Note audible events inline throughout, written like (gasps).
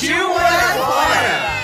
Partiu morar fora!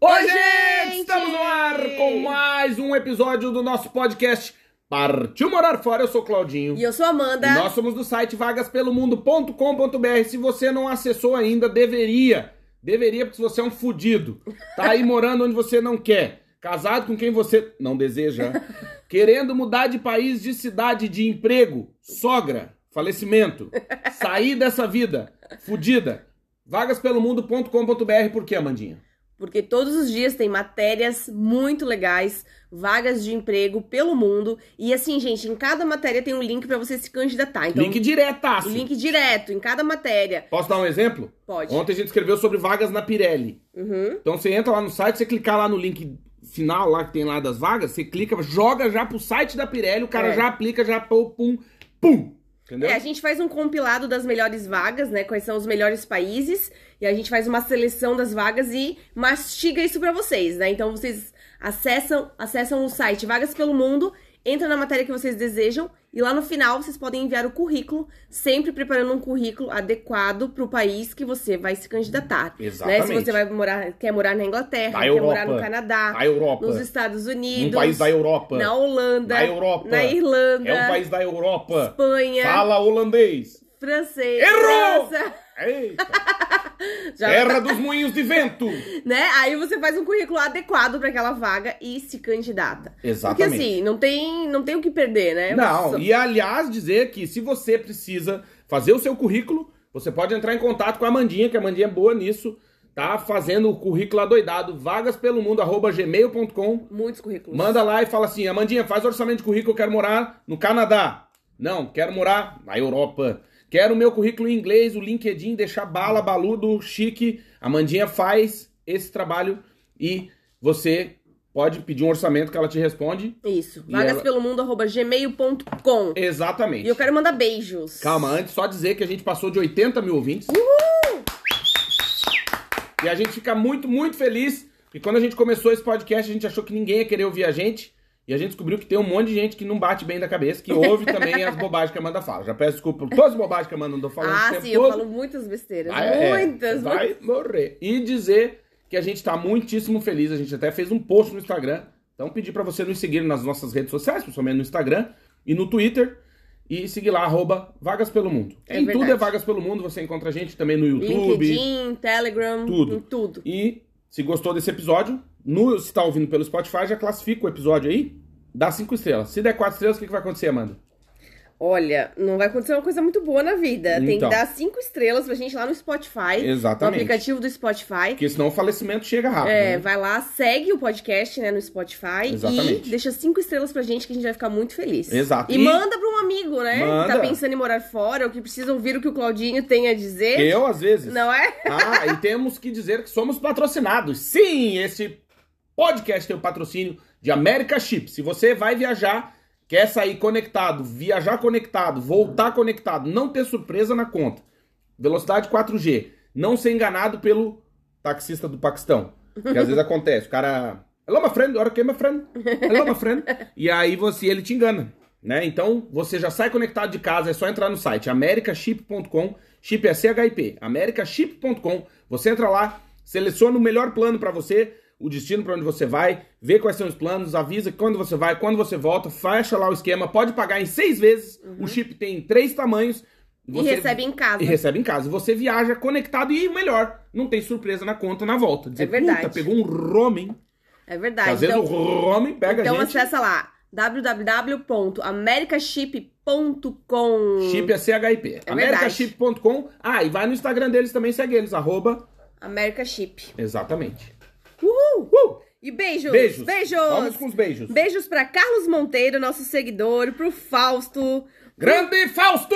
Oi, gente! Estamos no ar com mais um episódio do nosso podcast Partiu Morar Fora. Eu sou o Claudinho. E eu sou a Amanda. E nós somos do site vagaspelomundo.com.br. Se você não acessou ainda, deveria. Deveria, porque você é um fudido. Tá aí morando onde você não quer. Casado com quem você não deseja. (laughs) Querendo mudar de país, de cidade, de emprego. Sogra. Falecimento. Sair dessa vida. Fudida. Vagaspelomundo.com.br. Por quê, Amandinha? Porque todos os dias tem matérias muito legais, vagas de emprego pelo mundo. E assim, gente, em cada matéria tem um link pra você se candidatar. Então, Link diretaço. link direto em cada matéria. Posso dar um exemplo? Pode. Ontem a gente escreveu sobre vagas na Pirelli. Uhum. Então você entra lá no site, você clicar lá no link final lá que tem lá das vagas, você clica, joga já pro site da Pirelli, o cara É. já aplica, já pum, pum, pum. Entendeu? É, a gente faz um compilado das melhores vagas, né? Quais são os melhores países. E a gente faz uma seleção das vagas e mastiga isso pra vocês, né? Então vocês acessam, acessam o site Vagas pelo Mundo, entra na matéria que vocês desejam e lá no final vocês podem enviar o currículo, sempre preparando um currículo adequado pro país que você vai se candidatar. Né? Exatamente. Se você vai morar, quer morar na Inglaterra, Na quer Europa. morar no Canadá, A Europa. nos Estados Unidos, Um país da Europa. na Holanda, Na Europa. na Irlanda, É um país da Europa. Espanha, Fala holandês. Francês. Errou! França. Eita. (laughs) Já- Terra dos moinhos de vento. né? Aí você faz um currículo adequado pra aquela vaga e se candidata. Exatamente. Porque assim, não tem, não tem o que perder, né? Não, Só- e aliás dizer que se você precisa fazer o seu currículo, você pode entrar em contato com a Amandinha, que a Amandinha é boa nisso, tá fazendo o currículo adoidado, vagaspelomundo@gmail.com. Muitos currículos. Manda lá e fala assim: Amandinha, faz orçamento de currículo, eu quero morar no Canadá. Não, quero morar na Europa. Quero o meu currículo em inglês, o LinkedIn, deixar bala, baludo, chique. A Amandinha faz esse trabalho e você pode pedir um orçamento que ela te responde. Isso. E ela- Vagaspelomundo.gmail.com. Exatamente. E eu quero mandar beijos. Calma, antes só dizer que a gente passou de 80 mil ouvintes. E a gente fica muito, muito feliz. E quando a gente começou esse podcast, a gente achou que ninguém ia querer ouvir a gente. E a gente descobriu que tem um monte de gente que não bate bem da cabeça, que ouve também as bobagens que a Amanda fala. Já peço desculpa por todas as bobagens que a Amanda andou falando. Ah, tempo sim, eu todo. falo muitas besteiras. Vai, é, muitas, vai muitas. morrer. E dizer que a gente tá muitíssimo feliz. A gente até fez um post no Instagram. Então pedir pra você nos seguir nas nossas redes sociais, principalmente no Instagram e no Twitter. E seguir lá, arroba Vagas Pelo Mundo. É em tudo verdade. é Vagas Pelo Mundo. Você encontra a gente também no YouTube. LinkedIn, Telegram, Tudo. em tudo. E se gostou desse episódio, no, se tá ouvindo pelo Spotify, já classifica o episódio aí. Dá cinco estrelas. Se der quatro estrelas, o que, que vai acontecer, Amanda? Olha, não vai acontecer uma coisa muito boa na vida. Tem que Então. dar cinco estrelas pra gente lá no Spotify. Exatamente. No aplicativo do Spotify. Porque senão o falecimento chega rápido. É, né? vai lá, segue o podcast, né, no Spotify Exatamente. e deixa cinco estrelas pra gente que a gente vai ficar muito feliz. Exato. E, E- manda pra um amigo, né? Manda. Que tá pensando em morar fora ou que precisa ouvir o que o Claudinho tem a dizer. Eu, às vezes. Não é? Ah, e temos que dizer que somos patrocinados. Sim, esse podcast tem o patrocínio de America Chip. Se você vai viajar, quer sair conectado, viajar conectado, voltar conectado, não ter surpresa na conta. Velocidade 4G. Não ser enganado pelo taxista do Paquistão. Que às vezes (laughs) acontece. O cara. Hello, my friend. Ora, que my friend? Hello, my friend. E aí você, ele te engana. Né? Então, você já sai conectado de casa, é só entrar no site americaship.com, chip é CHIP, americaship.com. Você entra lá, seleciona o melhor plano para você, o destino para onde você vai, vê quais são os planos, avisa quando você vai, quando você volta, fecha lá o esquema, pode pagar em seis vezes. O chip tem três tamanhos. E recebe em casa. E recebe em casa. Você viaja conectado e melhor, não tem surpresa na conta na volta. Dizer, É verdade. puta, pegou um roaming. É verdade. às vezes Então, o roaming pega então a gente. acessa lá www.americaship.com Chip é CHIP. É Americaship.com. Ah, e vai no Instagram deles também, segue eles, arroba. Americaship. Exatamente. Uhul! Uh! E beijos. Beijos. Beijos. Vamos com os beijos. Beijos pra Carlos Monteiro, nosso seguidor, pro Fausto, Grande Fausto!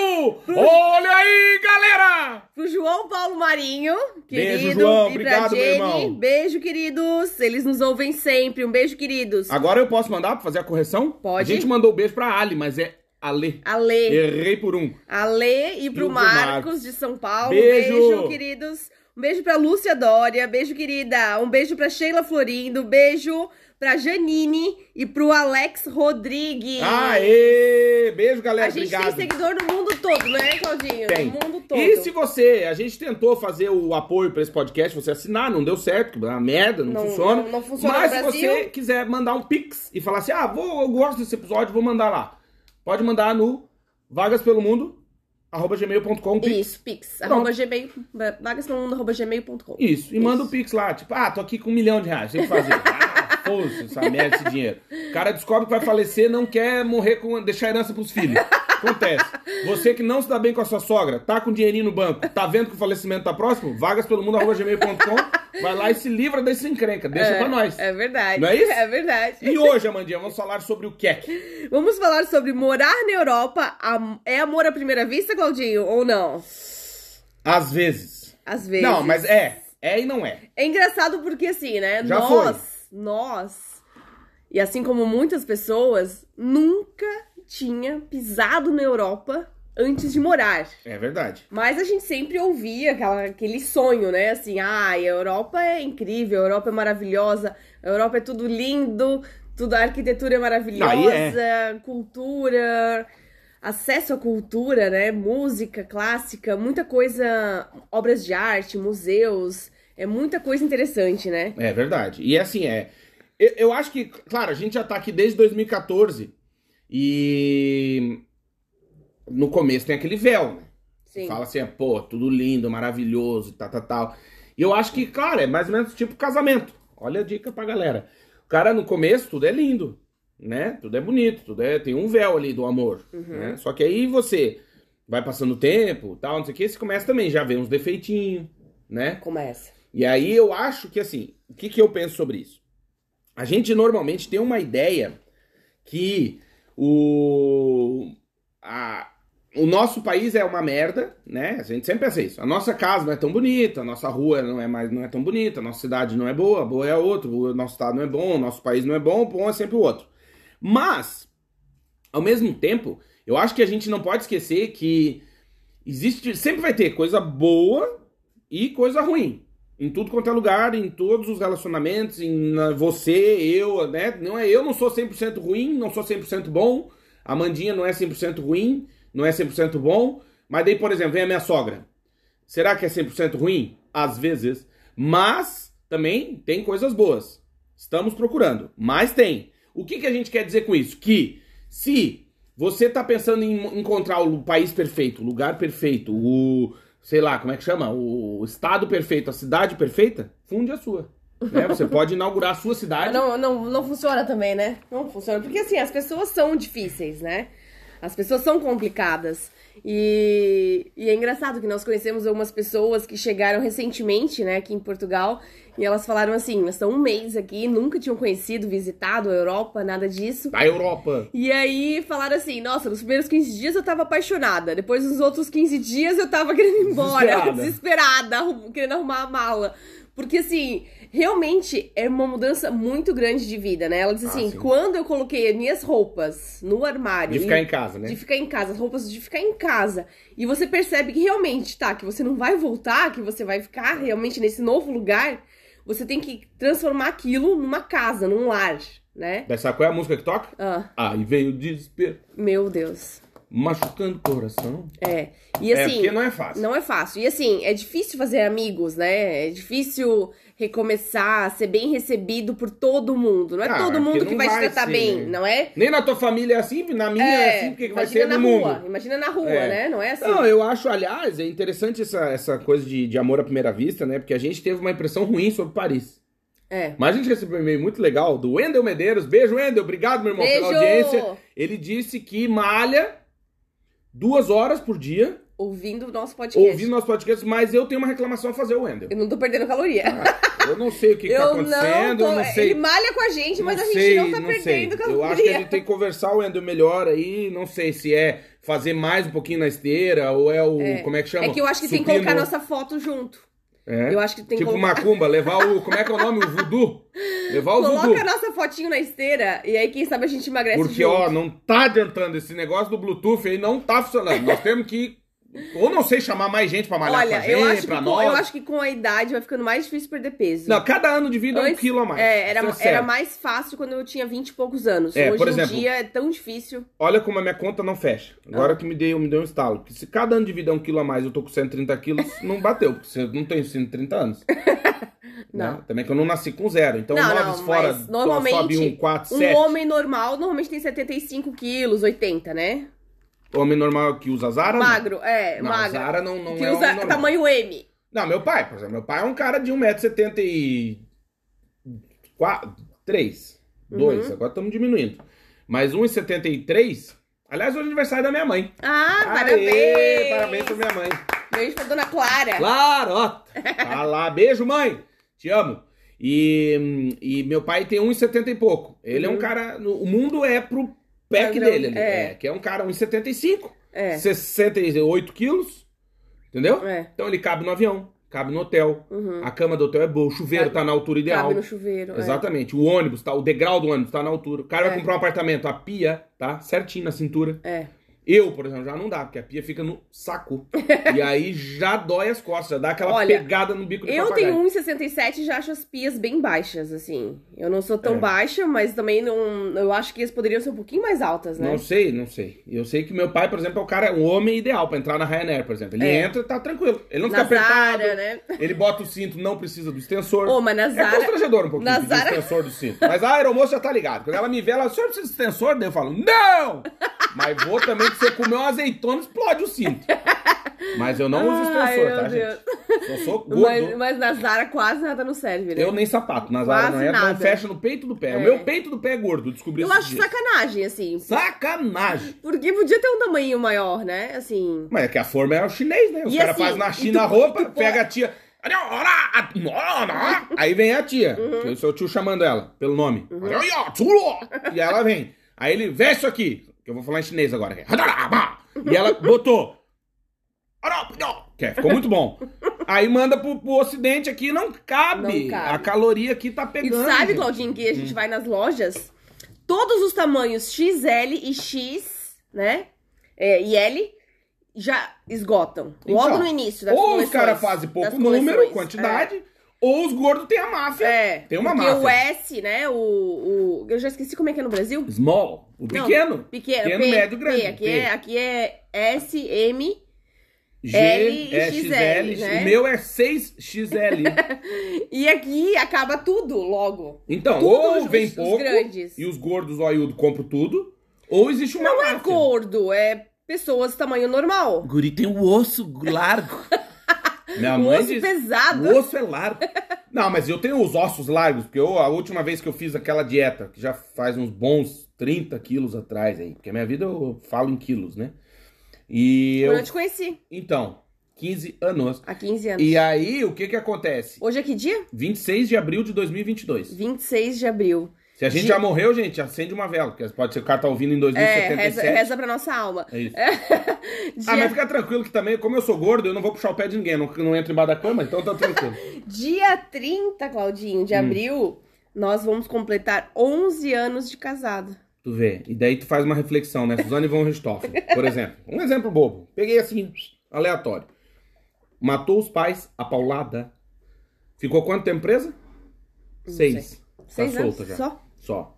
Olha aí, galera! pro João Paulo Marinho, Beijo, querido, João. e Obrigado, pra meu Jenny. irmão. Beijo, queridos. Eles nos ouvem sempre. Um beijo, queridos. Agora eu posso mandar pra fazer a correção? Pode. A gente mandou o beijo pra Ali, mas é Ale. Ale. Errei por um. Ale e pro pro Marcos, Marcos. de São Paulo. Beijo. queridos. Um beijo pra Lúcia Dória. Beijo, querida. Um beijo pra Sheila Florindo. Beijo pra Janine e pro Alex Rodrigues. Aê! Beijo, galera. A gente Obrigado. tem seguidor no mundo todo, né, Claudinho? Tem. No mundo todo. E se você, a gente tentou fazer o apoio pra esse podcast, você assinar, não deu certo, que é uma merda, não, Não- funciona. não- não funciona Mas se você quiser mandar um pix e falar assim, ah, vou, eu gosto desse episódio, vou mandar lá. Pode mandar no vagaspelomundo, arroba gmail.com. Isso, pix. Arroba gmail, vagasnomundo, arroba gmail.com. Isso, e manda o Pix lá, tipo, ah, tô aqui com um milhão de reais, tem que fazer. (laughs) Ah, foda-se essa merda, esse dinheiro. O cara descobre que vai falecer, não quer morrer com. deixar herança pros filhos. Acontece. Você que não se dá bem com a sua sogra, tá com dinheirinho no banco, tá vendo que o falecimento tá próximo? Vagaspelomundo.gmail.com, vai lá e se livra desse encrenca, deixa é, pra nós. É verdade. Não é isso? (laughs) É verdade. E hoje, Amandinha, vamos falar sobre o QEC. Vamos falar sobre morar na Europa. É amor à primeira vista, Claudinho, ou não? Às vezes. Às vezes. Não, mas é. É e não é. É engraçado porque, assim, né? Já nós, nós, e assim como muitas pessoas, nunca tinha pisado na Europa antes de morar. É verdade. Mas a gente sempre ouvia aquela, aquele sonho, né? Assim, ah, a Europa é incrível, a Europa é maravilhosa, a Europa é tudo lindo, tudo a arquitetura é maravilhosa, Aí cultura, acesso à cultura, né? Música clássica, muita coisa, obras de arte, museus, é muita coisa interessante, né? É verdade. E assim, é. Eu, eu acho que, claro, a gente já tá aqui desde 2014 e no começo tem aquele véu, né? Sim. Fala assim, pô, tudo lindo, maravilhoso, tal, tal, tal. E eu acho que, claro, é mais ou menos tipo casamento. Olha a dica pra galera. O cara, no começo, tudo é lindo, né? Tudo é bonito, tudo é... Tem um véu ali do amor, né? Só que aí você vai passando o tempo, tal, não sei o que, você começa também, já vê uns defeitinhos, né? Começa. E aí eu acho que assim, o que, que eu penso sobre isso? A gente normalmente tem uma ideia que o, a- o nosso país é uma merda, né? A gente sempre pensa isso. A nossa casa não é tão bonita, a nossa rua não é mais não é tão bonita, a nossa cidade não é boa, boa é a outra, o nosso estado não é bom, o nosso país não é bom, bom é sempre o outro. Mas, ao mesmo tempo, eu acho que a gente não pode esquecer que existe, sempre vai ter coisa boa e coisa ruim. Em tudo quanto é lugar, em todos os relacionamentos, em você, eu, né? Não é eu não sou 100% ruim, não sou 100% bom. A Mandinha não é 100% ruim, não é 100% bom. Mas daí, por exemplo, vem a minha sogra. Será que é 100% ruim? Às vezes. Mas também tem coisas boas. Estamos procurando, mas tem. O que, que a gente quer dizer com isso? Que se você tá pensando em encontrar o país perfeito, o lugar perfeito, o sei lá, como é que chama? O estado perfeito, a cidade perfeita, funde a sua. né? Você pode inaugurar a sua cidade. Não, não, não funciona também, né? Não funciona. Porque assim, as pessoas são difíceis, né? As pessoas são complicadas. E, e é engraçado que nós conhecemos algumas pessoas que chegaram recentemente, né, aqui em Portugal, e elas falaram assim: nós estamos um mês aqui, nunca tinham conhecido, visitado a Europa, nada disso. Da Europa. E aí falaram assim: nossa, nos primeiros 15 dias eu tava apaixonada, depois nos outros 15 dias eu tava querendo ir embora, Desesperada. desesperada, querendo arrumar a mala. Porque assim, realmente é uma mudança muito grande de vida, né? Ela disse Ah, assim: sim. quando eu coloquei as minhas roupas no armário. De ficar e- em casa, né? de ficar em casa, as roupas de ficar em casa. E você percebe que realmente, tá, que você não vai voltar, que você vai ficar realmente nesse novo lugar, você tem que transformar aquilo numa casa, num lar, né? Sabe qual é a música que toca? Ah, Aí veio o desespero, meu Deus. Machucando o coração. É. E é, assim, porque não é fácil. não é fácil. E assim, é difícil fazer amigos, né? É difícil recomeçar, ser bem recebido por todo mundo. Não é Ah, todo mundo que vai, te vai tratar ser, bem, né? não é? Nem na tua família é assim, na minha é, assim, porque que vai imagina ser na no rua. mundo. Imagina na rua, É. né? Não é assim. Não, eu acho, aliás, é interessante essa, essa coisa de, de amor à primeira vista, né? Porque a gente teve uma impressão ruim sobre Paris. É. Mas a gente recebeu um e-mail muito legal do Wendel Medeiros. Beijo, Wendel. Obrigado, meu irmão, pela Beijo! audiência. Ele disse que malha duas horas por dia Ouvindo o nosso podcast. ouvindo nosso podcast, mas eu tenho uma reclamação a fazer, Wendel. Eu não tô perdendo caloria. Ah, eu não sei o que, que tá eu acontecendo, não tô... eu não sei. Ele malha com a gente, mas não a gente sei, não tá não perdendo sei. caloria. Eu acho que a gente tem que conversar o Wendel melhor aí. Não sei se é fazer mais um pouquinho na esteira ou é o. Como é que chama? É que eu acho que tem que Supino. colocar nossa foto junto. É? Eu acho que tem Tipo colocar- macumba, levar o. Como é que é o nome? O voodoo? Levar o Coloca voodoo. a nossa fotinho na esteira e aí, quem sabe, a gente emagrece Porque, junto. ó, não tá adiantando. Esse negócio do Bluetooth aí não tá funcionando. Nós temos que. Ou não sei, chamar mais gente pra malhar com a Olha, gente, eu acho, que pra com, nós. eu acho que com a idade vai ficando mais difícil perder peso. Não, cada ano de vida é um quilo a mais. É, era, é era mais fácil quando eu tinha 20 e poucos anos. É, Hoje por em exemplo- dia é tão difícil. Olha como a minha conta não fecha. Agora que me deu, me deu um estalo. Que se cada ano de vida é um quilo a mais, eu tô com 130 quilos, (laughs) não bateu. Porque você não tem 130 anos. (laughs) Não. Né? Também que eu não nasci com zero. Então, não, não, fora normalmente sobe um 4, um 7. homem normal normalmente tem 75 quilos, 80, né? Homem normal que usa Zara? não. Magro, é, Não, magro. Zara não, não que é usa normal. tamanho M. Não, meu pai, por exemplo, meu pai é um cara de 1,73m. 3, 2, Uhum. agora estamos diminuindo. Mas 1,73m. Aliás, hoje é aniversário da minha mãe. Ah, Aê, parabéns! Parabéns pra minha mãe. Beijo pra dona Clara. Claro, ó. (laughs) Tá lá, beijo, mãe. Te amo. E, e meu pai tem 1,70 e pouco. Ele é um Uhum. cara. O mundo é pro pack Padrão, dele ali. é. É, que é um cara 1,75. É. 68 quilos. Entendeu? É. Então ele cabe no avião, cabe no hotel. Uhum. A cama do hotel é boa, o chuveiro Cabe- tá na altura ideal. Cabe no chuveiro. é. Exatamente. O ônibus, tá, o degrau do ônibus tá na altura. O cara vai É. comprar um apartamento, a pia tá certinho na cintura. É. Eu, por exemplo, já não dá, porque a pia fica no saco. e aí já dói as costas, já dá aquela Olha, pegada no bico do Eu papagaio. tenho 1,67 e já acho as pias bem baixas, assim. Eu não sou tão É. baixa, mas também não. Eu acho que as poderiam ser um pouquinho mais altas, né? Não sei, não sei. Eu sei que meu pai, por exemplo, é o cara, um homem ideal pra entrar na Ryanair, por exemplo. Ele É. entra e tá tranquilo. Ele não Na fica apertado. Zara, né? Ele bota o cinto, não precisa do extensor. Ô, mas na É Zara. constrangedor um pouquinho Zara- extensor do cinto. Mas a aeromoça já tá ligada. Quando ela me vê, ela, o senhor precisa de extensor? Daí eu falo, não! (laughs) Mas vou também você comer uma azeitona, explode o cinto. Mas eu não uso Ai, extensor, meu tá, Deus. gente? Eu sou gordo. Mas, mas na Zara quase nada não serve, né? Eu nem sapato. Na Zara Quase não entra, não fecha no peito do pé. É. O meu peito do pé é gordo, descobri Eu acho sacanagem, assim. Sacanagem. Porque podia ter um tamanho maior, né? Assim. Mas é que a forma é o chinês, né? Os E caras assim, fazem na China a roupa, pega a tia. Aí vem a tia, Uhum. é o seu tio chamando ela pelo nome. E ela vem. Aí ele, vê isso aqui, que eu vou falar em chinês agora. E ela botou. Que é, ficou muito bom. Aí manda pro, pro ocidente aqui, não cabe. Não cabe. A caloria aqui tá E pegando. sabe, gente. Claudinho, que a Hum. gente vai nas lojas, todos os tamanhos XL e X, né? É, e L já esgotam. Logo Então, no início das Ou os caras fazem pouco número, quantidade, ou os gordos têm a máfia. É, Tem uma porque máfia. o S, né? O, o. Eu já esqueci como é que é no Brasil. Small, o Não, pequeno. Pequeno, Pequeno, P, médio, grande. P, aqui, P. É, aqui é S, M. G, L e é XL, XL, né? o meu é 6XL. (laughs) E aqui acaba tudo logo. Então, Tudo ou os- vem os pouco grandes. e os gordos zoiudo compram tudo, ou existe uma Não é máfia. gordo, é pessoas tamanho normal. Guri tem o osso largo. (laughs) Minha O mãe osso diz, pesado. o osso é largo. Não, mas eu tenho os ossos largos, porque eu, a última vez que eu fiz aquela dieta, que já faz uns bons 30 quilos atrás aí, porque a minha vida eu falo em quilos, né? E Quando eu... eu te conheci, Então, 15 anos. há 15 anos. E aí, o que que acontece? Hoje é que dia? 26 de abril de 2022. 26 de abril. Se a gente De- já morreu, gente, acende uma vela, porque pode ser que o cara tá ouvindo em É, 2077. reza, reza pra nossa alma. É isso. (laughs) Dia, Ah, mas fica tranquilo que também, como eu sou gordo, eu não vou puxar o pé de ninguém, não, não entro embaixo da cama, então tá tranquilo. (laughs) dia 30, Claudinho, Hum. de abril, nós vamos completar 11 anos de casado. Tu vê, e daí tu faz uma reflexão, né? Suzane von Richthofen, por exemplo. Um exemplo bobo. Peguei assim, aleatório. Matou os pais, a paulada. Ficou quanto tempo presa? Seis. Tá Seis solta anos já. só? Só.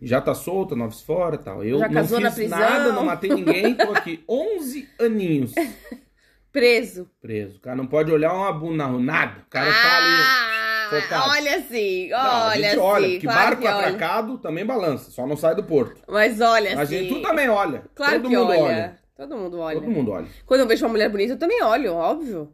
Já tá solta, noves fora tal. Eu Já não casou fiz prisão. nada, não matei ninguém, tô aqui 11 aninhos (laughs) Preso. preso. O cara não pode olhar uma bunda, nada. O cara tá ali. ah, focado. olha assim, Não, a olha gente olha, assim. porque claro barco que olha. atracado também balança, só não sai do porto. Mas olha A assim. gente, tu também olha. Claro Todo que mundo olha. olha. Todo mundo olha. Todo mundo olha. Quando eu vejo uma mulher bonita, eu também olho, óbvio.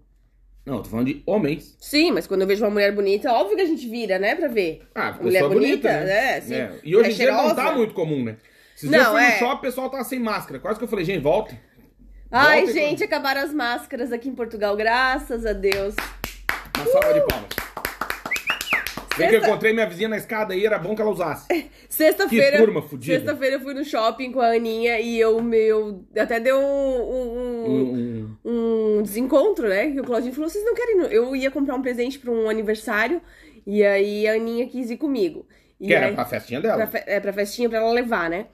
Não, eu tô falando de homens. Sim, mas quando eu vejo uma mulher bonita, óbvio que a gente vira, né, pra ver. Ah, A mulher bonita, bonita, né? né? Assim, É. E hoje em dia não tá muito comum, né? Esses Não, dias eu fui é. no shopping, o pessoal tava sem máscara. Quase que eu falei, gente, volta. Ai, Volta e- gente, acabaram as máscaras aqui em Portugal, graças a Deus. Uma salva de palmas. Bem que eu Sexta- encontrei minha vizinha na escada aí, era bom que ela usasse. (laughs) Sexta-feira. Que turma fudida. Sexta-feira eu fui no shopping com a Aninha e eu, meu. Até deu um. um- Um- um desencontro, né? Que o Claudinho falou: vocês não querem. ir no-" Eu ia comprar um presente pra um aniversário e aí a Aninha quis ir comigo. E que era aí- pra festinha pra, dela. fe- é, pra festinha pra ela levar, né?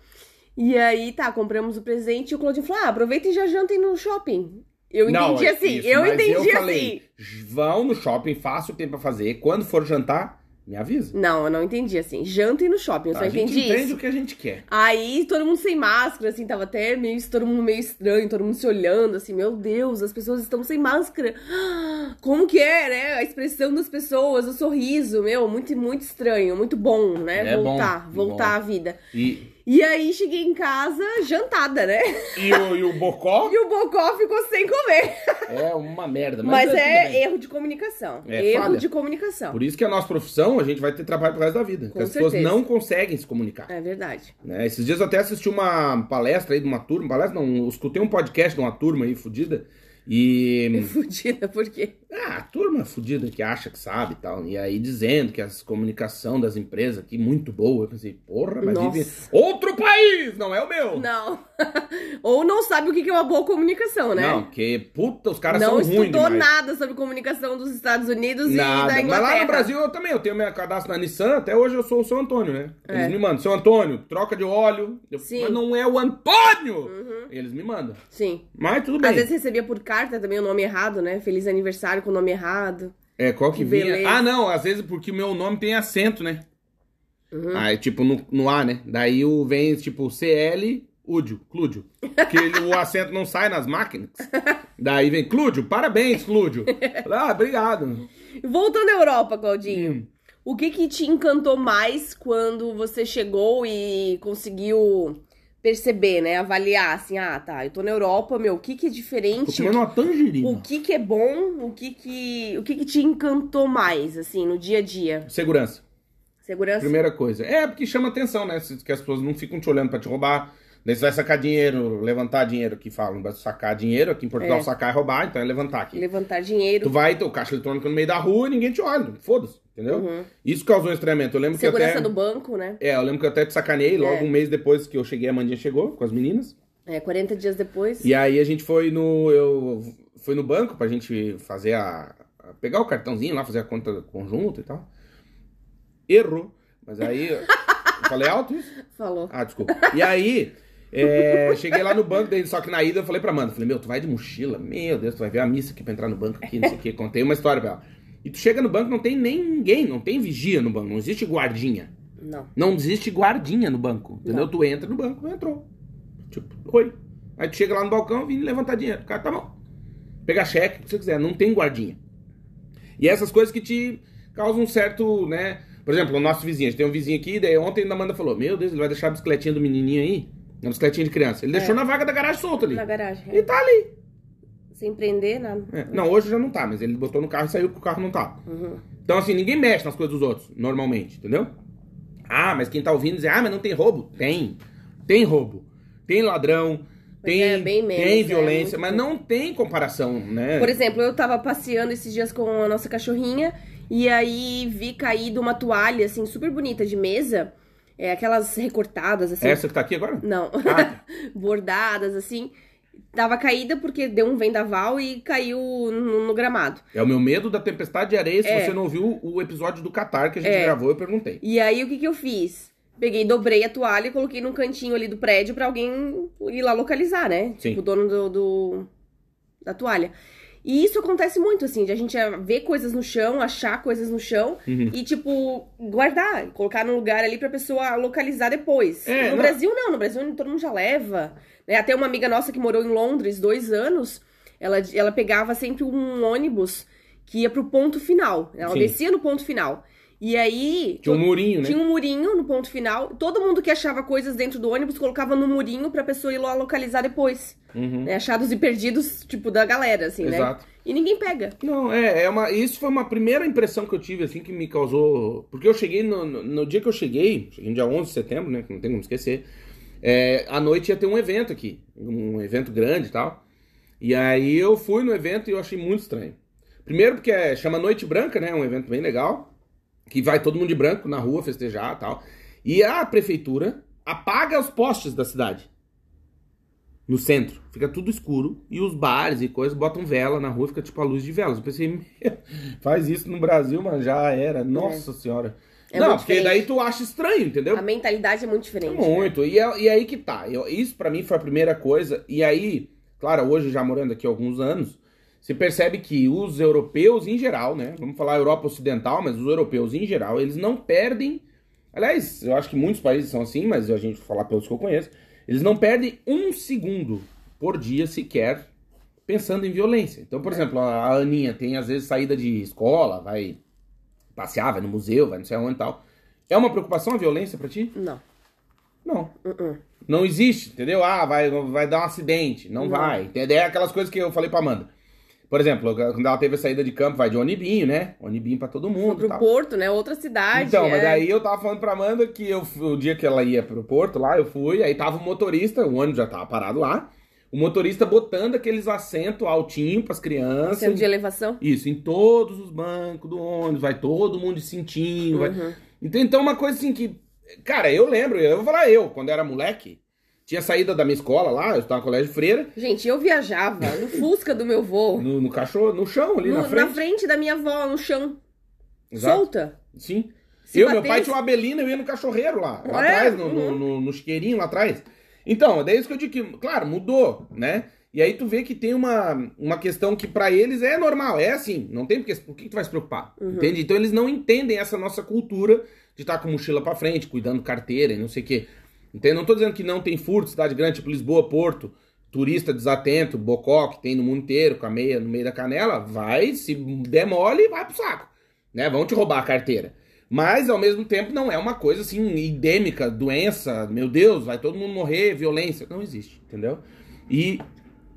E aí, tá, compramos o presente e o Claudinho falou: ah, aproveita e já jantem no shopping. Eu Não, entendi é assim, isso, eu entendi eu assim. falei, vão no shopping, faça o tempo pra fazer. Quando for jantar, me avisa. Não, eu não entendi assim. Jantem no shopping, eu só a gente entendi entende isso. o que a gente quer. Aí todo mundo sem máscara, assim, tava até meio, todo mundo meio estranho, todo mundo se olhando, assim, meu Deus, as pessoas estão sem máscara. (gasps) Como que é, né? A expressão das pessoas, o sorriso, meu, muito, muito estranho, muito bom, né? É bom, voltar, voltar bom. à vida. E, E aí cheguei em casa jantada, né? e, o, e o Bocó (laughs) E o Bocó ficou sem comer. é uma merda. Mas, tudo é bem. erro de comunicação. É erro falha. de comunicação. Por isso que a nossa profissão, a gente vai ter trabalho pro resto da vida. Com Porque as pessoas não conseguem se comunicar. É verdade. né? Esses dias eu até assisti uma palestra aí de uma turma, palestra não, eu escutei um podcast de uma turma aí fudida. E. (laughs) Fudida, por quê? Ah, turma fudida que acha que sabe e tal. E aí dizendo que a comunicação das empresas aqui muito boa. Eu pensei, porra, mas Nossa. vive outro país, não é o meu. Não. (laughs) Ou não sabe o que é uma boa comunicação, né? Não, porque, puta, os caras não são ruins estudou demais. nada sobre comunicação dos Estados Unidos e da Nada. Mas Inglaterra. lá no Brasil eu também, eu tenho meu cadastro na Nissan, até hoje eu sou o seu Antônio, né? Eles É. me mandam, seu Antônio, troca de óleo. Eu, Sim. Uhum. Mas não é o Antônio! Eles me mandam. Sim. Mas tudo bem. Às vezes recebia por carta também o nome errado, né? Feliz aniversário com o nome errado. É, qual que Que vinha? beleza. Ah, não, às vezes porque o meu nome tem acento, né? Uhum. Aí, tipo, no, no A, né? Daí o vem, tipo, CL, Údio, Clúdio. Que ele- o acento não sai nas máquinas. (laughs) Daí vem, Clúdio, parabéns, Clúdio. Ah, obrigado. Voltando à Europa, Claudinho. Hum. O que que te encantou mais quando você chegou e conseguiu perceber, né? Avaliar, assim, ah, tá, eu tô na Europa, meu, o que que é Tô diferente? comendo uma tangerina. O que que é bom? O que que, o que que te encantou mais, assim, no dia a dia? Segurança. Segurança? Primeira coisa. É, porque chama atenção, né? Que as pessoas não ficam te olhando pra te roubar. Daí você vai sacar dinheiro, levantar dinheiro aqui falam, vai sacar dinheiro, aqui em Portugal É. sacar é roubar, então é levantar aqui. Levantar dinheiro. Tu vai o caixa eletrônico no meio da rua e ninguém te olha, foda-se, entendeu? Uhum. Isso causou um estranhamento. Eu lembro que Segurança até... do banco, né? É, eu lembro que eu até te sacaneei, logo É. um mês depois que eu cheguei, a Mandinha chegou com as meninas. É, 40 dias depois. E aí a gente foi no. Eu fui no banco pra gente fazer a. a- pegar o cartãozinho lá, fazer a conta conjunta e tal. Errou. Mas aí. eu (laughs) falei alto isso? Falou. Ah, desculpa. E aí, é, cheguei lá no banco, daí, só que na ida eu falei pra Amanda, falei, meu, tu vai de mochila? Meu Deus, tu vai ver a missa aqui pra entrar no banco aqui, não sei o quê. Contei uma história pra ela. E tu chega no banco, não tem nem ninguém, não tem vigia no banco, não existe guardinha. Não. Não existe guardinha no banco, entendeu? Tu entra no banco, não entrou. Tipo, oi. Aí tu chega lá no balcão, vim levantar dinheiro. O cara, tá bom. Pegar cheque, o que você quiser, não tem guardinha. E essas coisas que te causam um certo, né? Por exemplo, o nosso vizinho, a gente tem um vizinho aqui, daí ontem a Amanda falou: Meu Deus, ele vai deixar a bicicletinha do menininho aí? Uma bicicletinha de criança. Ele deixou na vaga da garagem solta ali. Na garagem. E tá ali. Sem prender, nada. É, Não, hoje já não tá, mas ele botou no carro e saiu porque o carro não tá. Uhum. Então, assim, ninguém mexe nas coisas dos outros, normalmente, entendeu? Ah, mas quem tá ouvindo diz, ah, mas não tem roubo? Tem. Tem roubo. Tem ladrão. Mas Tem, é bem menos, tem é, violência, mas não tem comparação, né? Por exemplo, eu tava passeando esses dias com a nossa cachorrinha e aí vi caído uma toalha, assim, super bonita de mesa. É, aquelas recortadas, assim. Essa que tá aqui agora? Não. Ah, (laughs) Bordadas, assim. Tava caída porque deu um vendaval e caiu no, no gramado. é o meu medo da tempestade de areia. Se É. você não ouviu o episódio do Qatar que a gente É. gravou, eu perguntei. E aí, o que que eu fiz? Peguei, dobrei a toalha e coloquei num cantinho ali do prédio pra alguém ir lá localizar, né? Sim. Tipo, o dono do, do- da toalha. E isso acontece muito, assim, de a gente ver coisas no chão, achar coisas no chão Uhum. e, tipo, guardar, colocar num lugar ali pra pessoa localizar depois. É, no não- Brasil, não. No Brasil, todo mundo já leva. Né? Até uma amiga nossa que morou em Londres dois anos, ela, ela pegava sempre um ônibus que ia pro ponto final. Ela Sim. descia no ponto final. E aí. Tinha um murinho, né? Tinha um murinho no ponto final. Todo mundo que achava coisas dentro do ônibus colocava no murinho pra pessoa ir lá localizar depois. Uhum. né? Achados e perdidos, tipo, da galera, assim, né? Exato. E ninguém pega. Não, é, é uma. Isso foi uma primeira impressão que eu tive, assim, que me causou. Porque eu cheguei no, no, no dia que eu cheguei, cheguei no dia 11 de setembro, né? Que não tem como esquecer. É, à noite ia ter um evento aqui, um evento grande e tal. E aí eu fui no evento e eu achei muito estranho. Primeiro porque é, chama Noite Branca, né? É um evento bem legal. Que vai todo mundo de branco na rua festejar e tal. E a prefeitura apaga os postes da cidade. No centro. Fica tudo escuro. E os bares e coisas botam vela na rua, fica tipo a luz de velas. Eu pensei, (laughs) faz isso no Brasil, mas já era. Nossa senhora. É Não, porque diferente. daí tu acha estranho, entendeu? A mentalidade é muito diferente. Muito. E, é- e aí que tá. Eu- isso pra mim foi a primeira coisa. E aí, claro, hoje já morando aqui há alguns anos, você percebe que os europeus em geral, né? Vamos falar Europa Ocidental, mas os europeus em geral, eles não perdem. Aliás, eu acho que muitos países são assim, mas a gente falar pelos que eu conheço. Eles não perdem um segundo por dia sequer pensando em violência. Então, por exemplo, a Aninha tem às vezes saída de escola, vai passear, vai no museu, vai não sei aonde e tal. É uma preocupação a violência pra ti? Não. Não. Uh-uh. Não existe, entendeu? Ah, vai, vai dar um acidente. Não, Não. vai. Entendeu? É aquelas coisas que eu falei pra Amanda. Por exemplo, quando ela teve a saída de campo, vai de onibinho, né? Onibinho pra todo mundo. Pro tal. Porto, né? Outra cidade. Então, mas é. daí eu tava falando pra Amanda que eu, o dia que ela ia pro Porto lá, eu fui, aí tava o motorista, o ônibus já tava parado lá, o motorista botando aqueles assentos altinhos pras crianças. Centro de elevação. Isso, em todos os bancos do ônibus, vai todo mundo de cintinho. vai- Uhum. Então, então, uma coisa assim que. Cara, eu lembro, eu vou falar eu, quando era moleque, tinha saída da minha escola lá, eu estava no colégio freira, Gente, eu viajava no Fusca do meu vô. no, no cachorro, no chão ali no- na frente. da minha avó, no chão. Exato. Solta. Sim. Se eu, meu pai tinha uma abelina, eu ia no cachorreiro lá, lá É, atrás, no, uhum. no, no chiqueirinho lá atrás. Então, é isso que eu digo que, claro, mudou, né? E aí tu vê que tem uma, uma questão que pra eles é normal, é assim, não tem porque, por que tu vai se preocupar, Uhum. entende? Então eles não entendem essa nossa cultura de estar com mochila pra frente, cuidando carteira e não sei o quê. Entende? Não tô dizendo que não tem furto, cidade grande, tipo Lisboa, Porto, turista desatento, bocó, que tem no mundo inteiro, com a meia no meio da canela, vai, se der mole, vai pro saco, né? Vão te roubar a carteira. Mas, ao mesmo tempo, não é uma coisa assim, endêmica, doença, meu Deus, vai todo mundo morrer, violência. Não existe, entendeu? E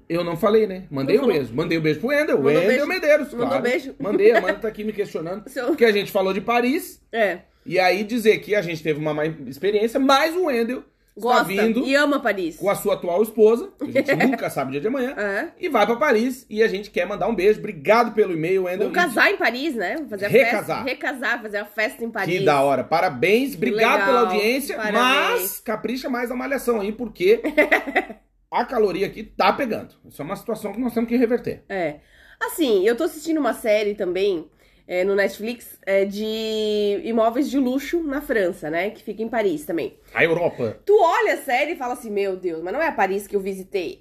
eu não falei, né? Mandei o beijo. Mandei o beijo pro Wendel. Mandou Wendel beijo. Medeiros, Mandou claro. beijo. Mandei, a Amanda tá (laughs) aqui me questionando. Seu- Porque a gente falou de Paris, É. e aí dizer que a gente teve uma má experiência, mas o Wendel está vindo E ama Paris. com a sua atual esposa, que a gente (laughs) nunca sabe o dia de amanhã, É. e vai pra Paris, e a gente quer mandar um beijo. Obrigado pelo e-mail, Wendel. Vamos casar em Paris, né? Vamos fazer a Recasar. festa. Recasar, fazer a festa em Paris. Que da hora. Parabéns, obrigado legal. pela audiência, Parabéns. mas capricha mais a malhação aí, porque (laughs) a caloria aqui tá pegando. Isso é uma situação que nós temos que reverter. É. Assim, eu tô assistindo uma série também é, no Netflix é, de imóveis de luxo na França, né? Que fica em Paris também. A Europa. Tu olha a série e fala assim, meu Deus, mas não é a Paris que eu visitei.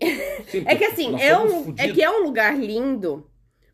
Sim, (laughs) É que assim, é, um, é que é um lugar lindo,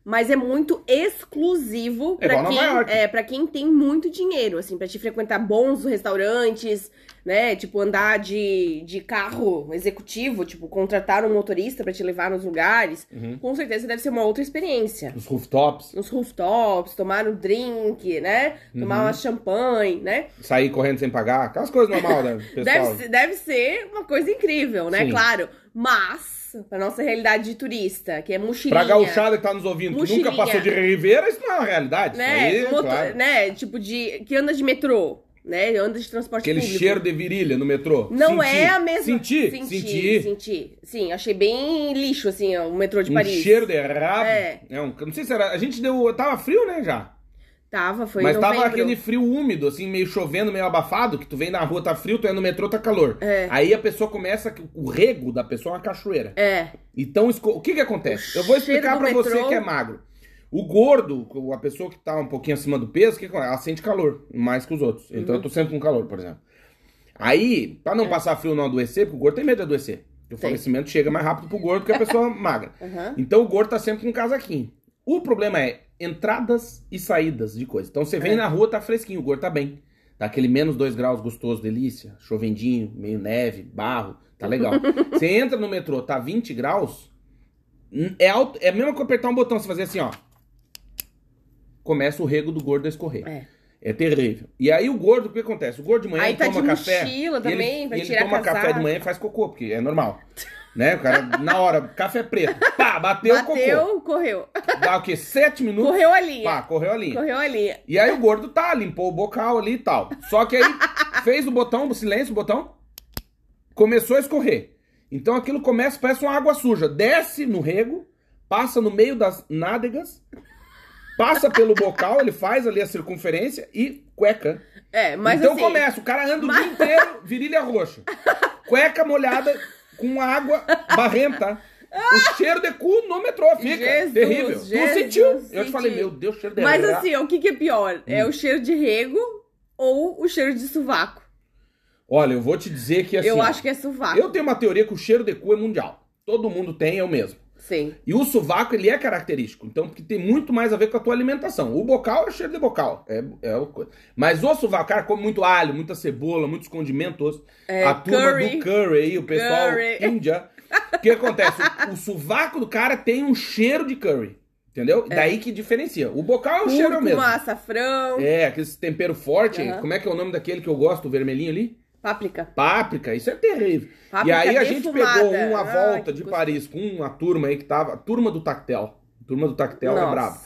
mas é muito exclusivo É pra igual quem, é, pra quem tem muito dinheiro, assim, pra te frequentar bons restaurantes, né? Tipo, andar de, de carro executivo, tipo, contratar um motorista pra te levar nos lugares. Uhum. Com certeza deve ser uma outra experiência. Os rooftops, Nos rooftops, tomar um drink, né? Tomar Uhum. uma champanhe, né? sair correndo sem pagar, aquelas coisas normais, né, (laughs) pessoal? Deve, ser- deve ser uma coisa incrível, né? Sim. Claro. Mas, pra nossa realidade de turista, que é mochilinha. Pra gauchada que tá nos ouvindo, que nunca passou de Ribeira, isso não é uma realidade. Né? Aí, moto- claro. né? Tipo de. Que anda de metrô, né? Anda de transporte Aquele público. cheiro de virilha no metrô. Não Senti. é a mesma. Senti, senti. senti. senti. Sim, achei bem lixo, assim, ó, o metrô de Um Paris. cheiro de rabo. É. um, não sei se era. A gente deu. Tava frio, né, já? Tava, foi Mas tava aquele frio úmido, assim, meio chovendo, meio abafado, que tu vem na rua, tá frio, tu é no metrô, tá calor. É. Aí a pessoa começa. O rego da pessoa é uma cachoeira. É. Então, o que que acontece? O Eu vou explicar do pra você metrô. que é magro. O gordo, a pessoa que tá um pouquinho acima do peso, o que ela sente calor mais que os outros. Então Uhum. eu tô sempre com calor, por exemplo. Aí, pra não passar frio não adoecer, porque o gordo tem medo de adoecer. O É. Tem. falecimento chega mais rápido pro gordo que a pessoa (laughs) magra. Aham. Então o gordo tá sempre com um casaquinho. O problema é entradas e saídas de coisa. Então você vem É. na rua, tá fresquinho, o gordo tá bem. Tá aquele menos 2 graus gostoso, delícia, chovendinho, meio neve, barro, tá legal. (laughs) você entra no metrô, tá 20 graus, é, alto, é mesmo que apertar um botão, você fazer assim, ó. Começa o rego do gordo a escorrer. É. É terrível. E aí o gordo, o que acontece? O gordo de manhã Aí ele tá toma de café. mochila também, ele, vai ele tirar toma café de manhã e faz cocô, porque é normal. (laughs) Né? O cara, na hora, café preto. Pá, bateu, cocô. Bateu, correu. Dá o quê? Sete minutos. Correu a linha. Pá, correu a linha. Correu a linha. E aí o gordo tá, limpou o bocal ali e tal. Só que aí fez o botão, o silêncio, o botão, começou a escorrer. Então aquilo começa, parece uma água suja. Desce no rego, passa no meio das nádegas, passa pelo bocal, ele faz ali a circunferência e cueca. É, mas então assim, começa, o cara anda o mas- dia inteiro, virilha roxa. Cueca molhada com água barrenta. O cheiro de cu no metrô fica. Jesus, terrível. tu Jesus, sentiu? Eu te falei, meu Deus, cheiro de Mas ra- assim, o que, que é pior? É Hum. o cheiro de rego ou o cheiro de sovaco? Olha, eu vou te dizer que assim. eu acho que é sovaco. Eu tenho uma teoria que o cheiro de cu é mundial. Todo mundo tem, é o mesmo. Sim. E o sovaco, ele é característico. Então, porque tem muito mais a ver com a tua alimentação. O bocal é cheiro de bocal. É, é o coisa. Mas o sovaco, cara, come muito alho, muita cebola, muitos condimentos. É, a turma curry. do curry aí, o pessoal Curry. (laughs) índia. O que acontece? O, o sovaco do cara tem um cheiro de curry. Entendeu? Daí que diferencia. O bocal é o cheiro é mesmo. Açafrão, É, aquele tempero forte. Aham. Como é que é o nome daquele que eu gosto, o vermelhinho ali? Páprica. Páprica, isso é terrível. Páprica e aí a gente pegou uma Ai, volta de. Paris com uma turma aí que tava. Turma do Tactel. Turma do Tactel é Nossa. brabo.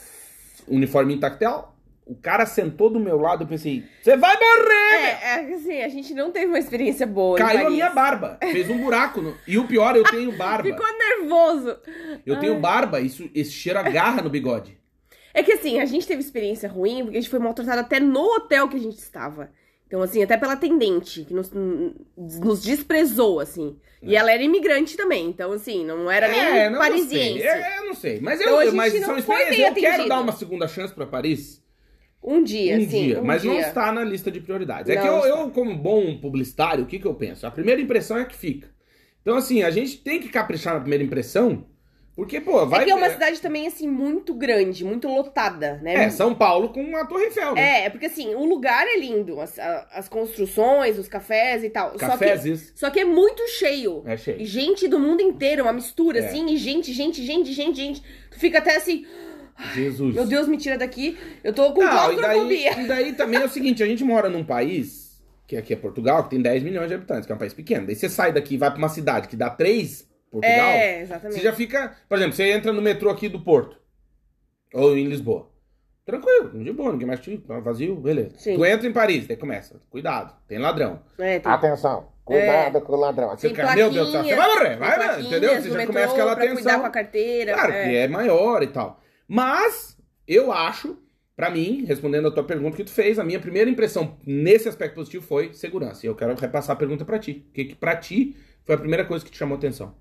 Uniforme Tactel. O cara sentou do meu lado, eu pensei, você vai morrer! É, é que assim, a gente não teve uma experiência boa. Caiu a minha barba. Fez um buraco. no- E o pior, eu tenho (laughs) barba. Ficou nervoso. Eu tenho barba, isso, esse cheiro agarra no bigode. É que assim, a gente teve experiência ruim porque a gente foi maltratado até no hotel que a gente estava. Então, assim, até pela atendente, que nos, nos desprezou, assim. E ela era imigrante também, então, assim, não era nem É, não, não parisiense. sei. É, eu não sei. Mas, Então, eu, gente mas não são experiências. Eu quero atendido. dar uma segunda chance pra Paris. Um dia, um sim. dia, um mas não dia. está na lista de prioridades. É Não que eu, eu, como bom publicitário, o que, que eu penso? A primeira impressão é que fica. Então, assim, a gente tem que caprichar na primeira impressão, porque, pô, vai. É que é uma cidade também, assim, muito grande, muito lotada, né? É, São Paulo com a Torre Eiffel, né? É, é porque assim, o lugar é lindo, as, as construções, os cafés e tal. Só que, Cafés, só que é muito cheio. É E cheio. gente do mundo inteiro, uma mistura, É. assim, e gente, gente, gente, gente, gente. Tu fica até assim, Jesus. meu Deus, me tira daqui. Eu tô com Não, e daí, claustrofobia. e daí também é o seguinte, a gente mora num país, que aqui é Portugal, que tem 10 milhões de habitantes, que é um país pequeno. Daí você sai daqui e vai pra uma cidade que dá 3 Portugal, É, você exatamente. já fica... Por exemplo, você entra no metrô aqui do Porto, ou em Lisboa. Tranquilo, de boa, ninguém mais te... tá vazio, beleza. Sim. Tu entra em Paris, daí começa, cuidado, tem ladrão. É, tem, Atenção, cuidado com o ladrão. Você tem meu Deus do céu, você vai morrer, vai, plaquinhas entendeu? Você já começa aquela pra cuidar atenção. com a carteira. Claro, é. que é maior e tal. Mas, eu acho, pra mim, respondendo a tua pergunta que tu fez, a minha primeira impressão nesse aspecto positivo foi segurança. E eu quero repassar a pergunta pra ti. O que, que pra ti foi a primeira coisa que te chamou atenção?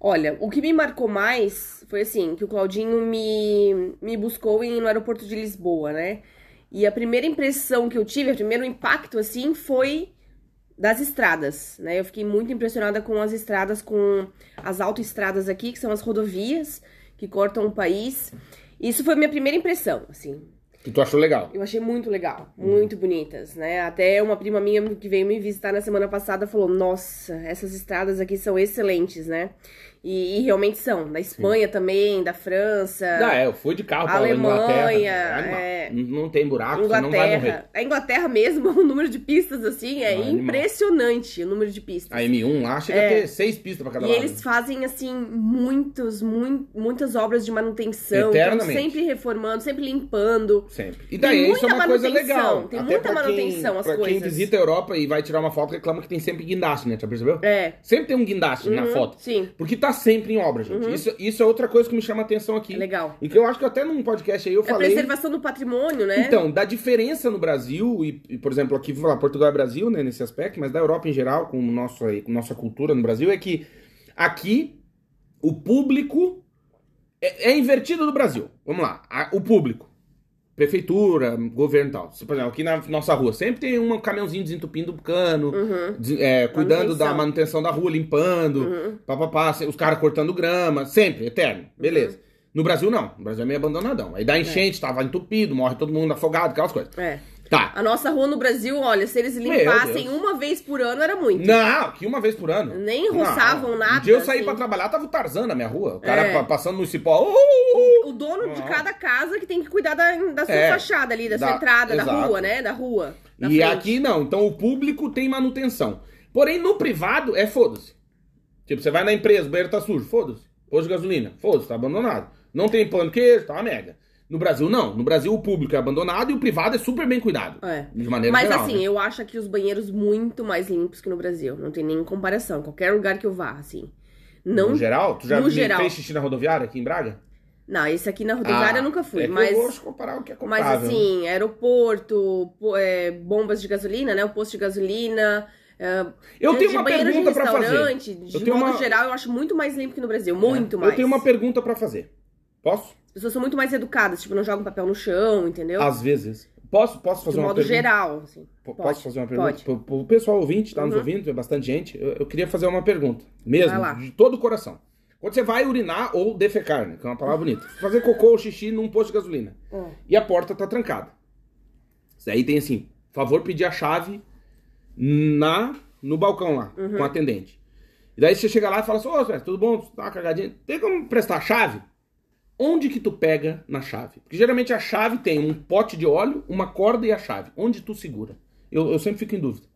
Olha, o que me marcou mais foi assim, que o Claudinho me, me buscou em, no aeroporto de Lisboa, né? E a primeira impressão que eu tive, o primeiro impacto, assim, foi das estradas, né? Eu fiquei muito impressionada com as estradas, com as autoestradas aqui, que são as rodovias que cortam o país. Isso foi minha primeira impressão, assim. Que tu achou legal? Eu achei muito legal, muito bonitas, né? Até uma prima minha que veio me visitar na semana passada falou: Nossa, essas estradas aqui são excelentes, né? E, e realmente são. Da Espanha também, da França, Ah, é, eu fui de carro pra Alemanha, Inglaterra. É é, Não tem buraco, você não vai morrer. Inglaterra. A Inglaterra mesmo, (laughs) o número de pistas, assim, é animal. impressionante o número de pistas. A M1 lá chega a ter seis pistas pra cada É. E lado. eles fazem, assim, muitos, mui- muitas obras de manutenção. Estão Eternamente. sempre reformando, sempre limpando. Sempre. E daí, Tem isso é uma coisa legal. tem Até muita manutenção, quem, as pra quem coisas. visita a Europa e vai tirar uma foto, reclama que tem sempre guindaste, né? Já percebeu? É. Sempre tem um guindaste na Uhum, foto. Sim, Porque tá sempre em obra, gente. Isso, isso é outra coisa que me chama a atenção aqui. é legal. E que eu acho que até num podcast aí eu É falei. preservação do patrimônio, né? Então, da diferença no Brasil, e, e, por exemplo, aqui, vou falar, Portugal é Brasil, né, nesse aspecto, mas da Europa em geral, com, nosso, com nossa cultura no Brasil, é que aqui o público é, é invertido do Brasil. Vamos lá, a- o público. Prefeitura, governo e tal. Por exemplo, aqui na nossa rua sempre tem um caminhãozinho desentupindo o cano, Uhum. de- é, cuidando da Manutenção. manutenção da rua, limpando, Uhum. papapá, os caras cortando grama, sempre, eterno, beleza. No Brasil não, no Brasil é meio abandonadão. Aí dá enchente, tava entupido, morre todo mundo afogado, aquelas coisas. É. Tá. A nossa rua no Brasil, olha, se eles limpassem uma vez por ano, era muito. Não, que uma vez por ano. Nem roçavam Não. nada, Um dia eu saí assim. pra trabalhar, tava o Tarzan na minha rua. O cara É. pa- passando no cipó. "Uh, uh, uh". O dono de Não. cada casa que tem que cuidar da, da sua É. fachada ali, da, sua Da- entrada, da exato. rua, né? Da rua. da E frente. aqui não. Então o público tem manutenção. Porém, no privado é foda-se. Tipo, você vai na empresa, o banheiro tá sujo, foda-se. Posto de gasolina, foda-se, tá abandonado. Não tem de queijo, tá uma merda. No Brasil, não. No Brasil, o público é abandonado e o privado é super bem cuidado. É. De maneira Mas geral. assim, né? eu acho aqui os banheiros muito mais limpos que no Brasil. Não tem nem comparação. Qualquer lugar que eu vá, assim. Não. No geral, tu já no geral. fez xixi na rodoviária aqui em Braga? Não, esse aqui na rodoviária Ah, eu nunca fui. é mas. eu gosto de comparar o que é Mas comparável. assim, aeroporto, po- é, bombas de gasolina, né? O posto de gasolina. é, Eu tenho uma pergunta pra fazer. De Eu tenho modo uma- geral, eu acho muito mais limpo que no Brasil. Muito É. mais. Eu tenho uma pergunta pra fazer. Posso? As pessoas são muito mais educadas, tipo, não jogam papel no chão, entendeu? Às vezes. Posso, posso fazer de uma modo pergunta? geral, assim. P- Pode, Posso fazer uma pergunta? pode. Pro, pessoal ouvinte, tá nos Uhum. ouvindo, é bastante gente. Eu, eu queria fazer uma pergunta. Mesmo, de todo o coração. Quando você vai urinar ou defecar, né? Que é uma palavra bonita. Fazer cocô ou xixi num posto de gasolina. Hum. E a porta tá trancada. Isso aí tem assim, favor pedir a chave na no balcão lá, Uhum. com o atendente. E daí você chega lá e fala assim, ô, Zé, tudo bom? Tá uma cagadinha? Tem como prestar a chave? Onde que tu pega na chave? Porque geralmente a chave tem um pote de óleo, uma corda e a chave. Onde tu segura? Eu, eu sempre fico em dúvida.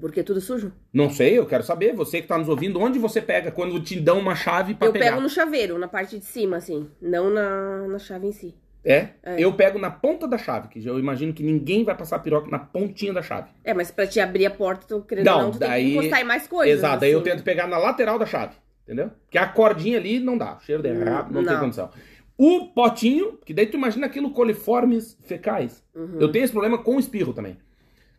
Porque é tudo sujo. Não sei, eu quero saber. Você que tá nos ouvindo, onde você pega quando te dão uma chave pra eu pegar? pego no chaveiro, na parte de cima, assim. Não na, na chave em si. É? É. Eu pego na ponta da chave, que eu imagino que ninguém vai passar piroca na pontinha da chave. É, mas pra te abrir a porta, tô querendo Não, não, tu tem daí- que encostar em mais coisas. Exato, daí eu assim. tento pegar na lateral da chave, entendeu? Porque a cordinha ali não dá, cheiro dele é rápido, não, tem Hum, não. condição. O potinho, que daí tu imagina aquilo coliformes fecais. Uhum. Eu tenho esse problema com o espirro também.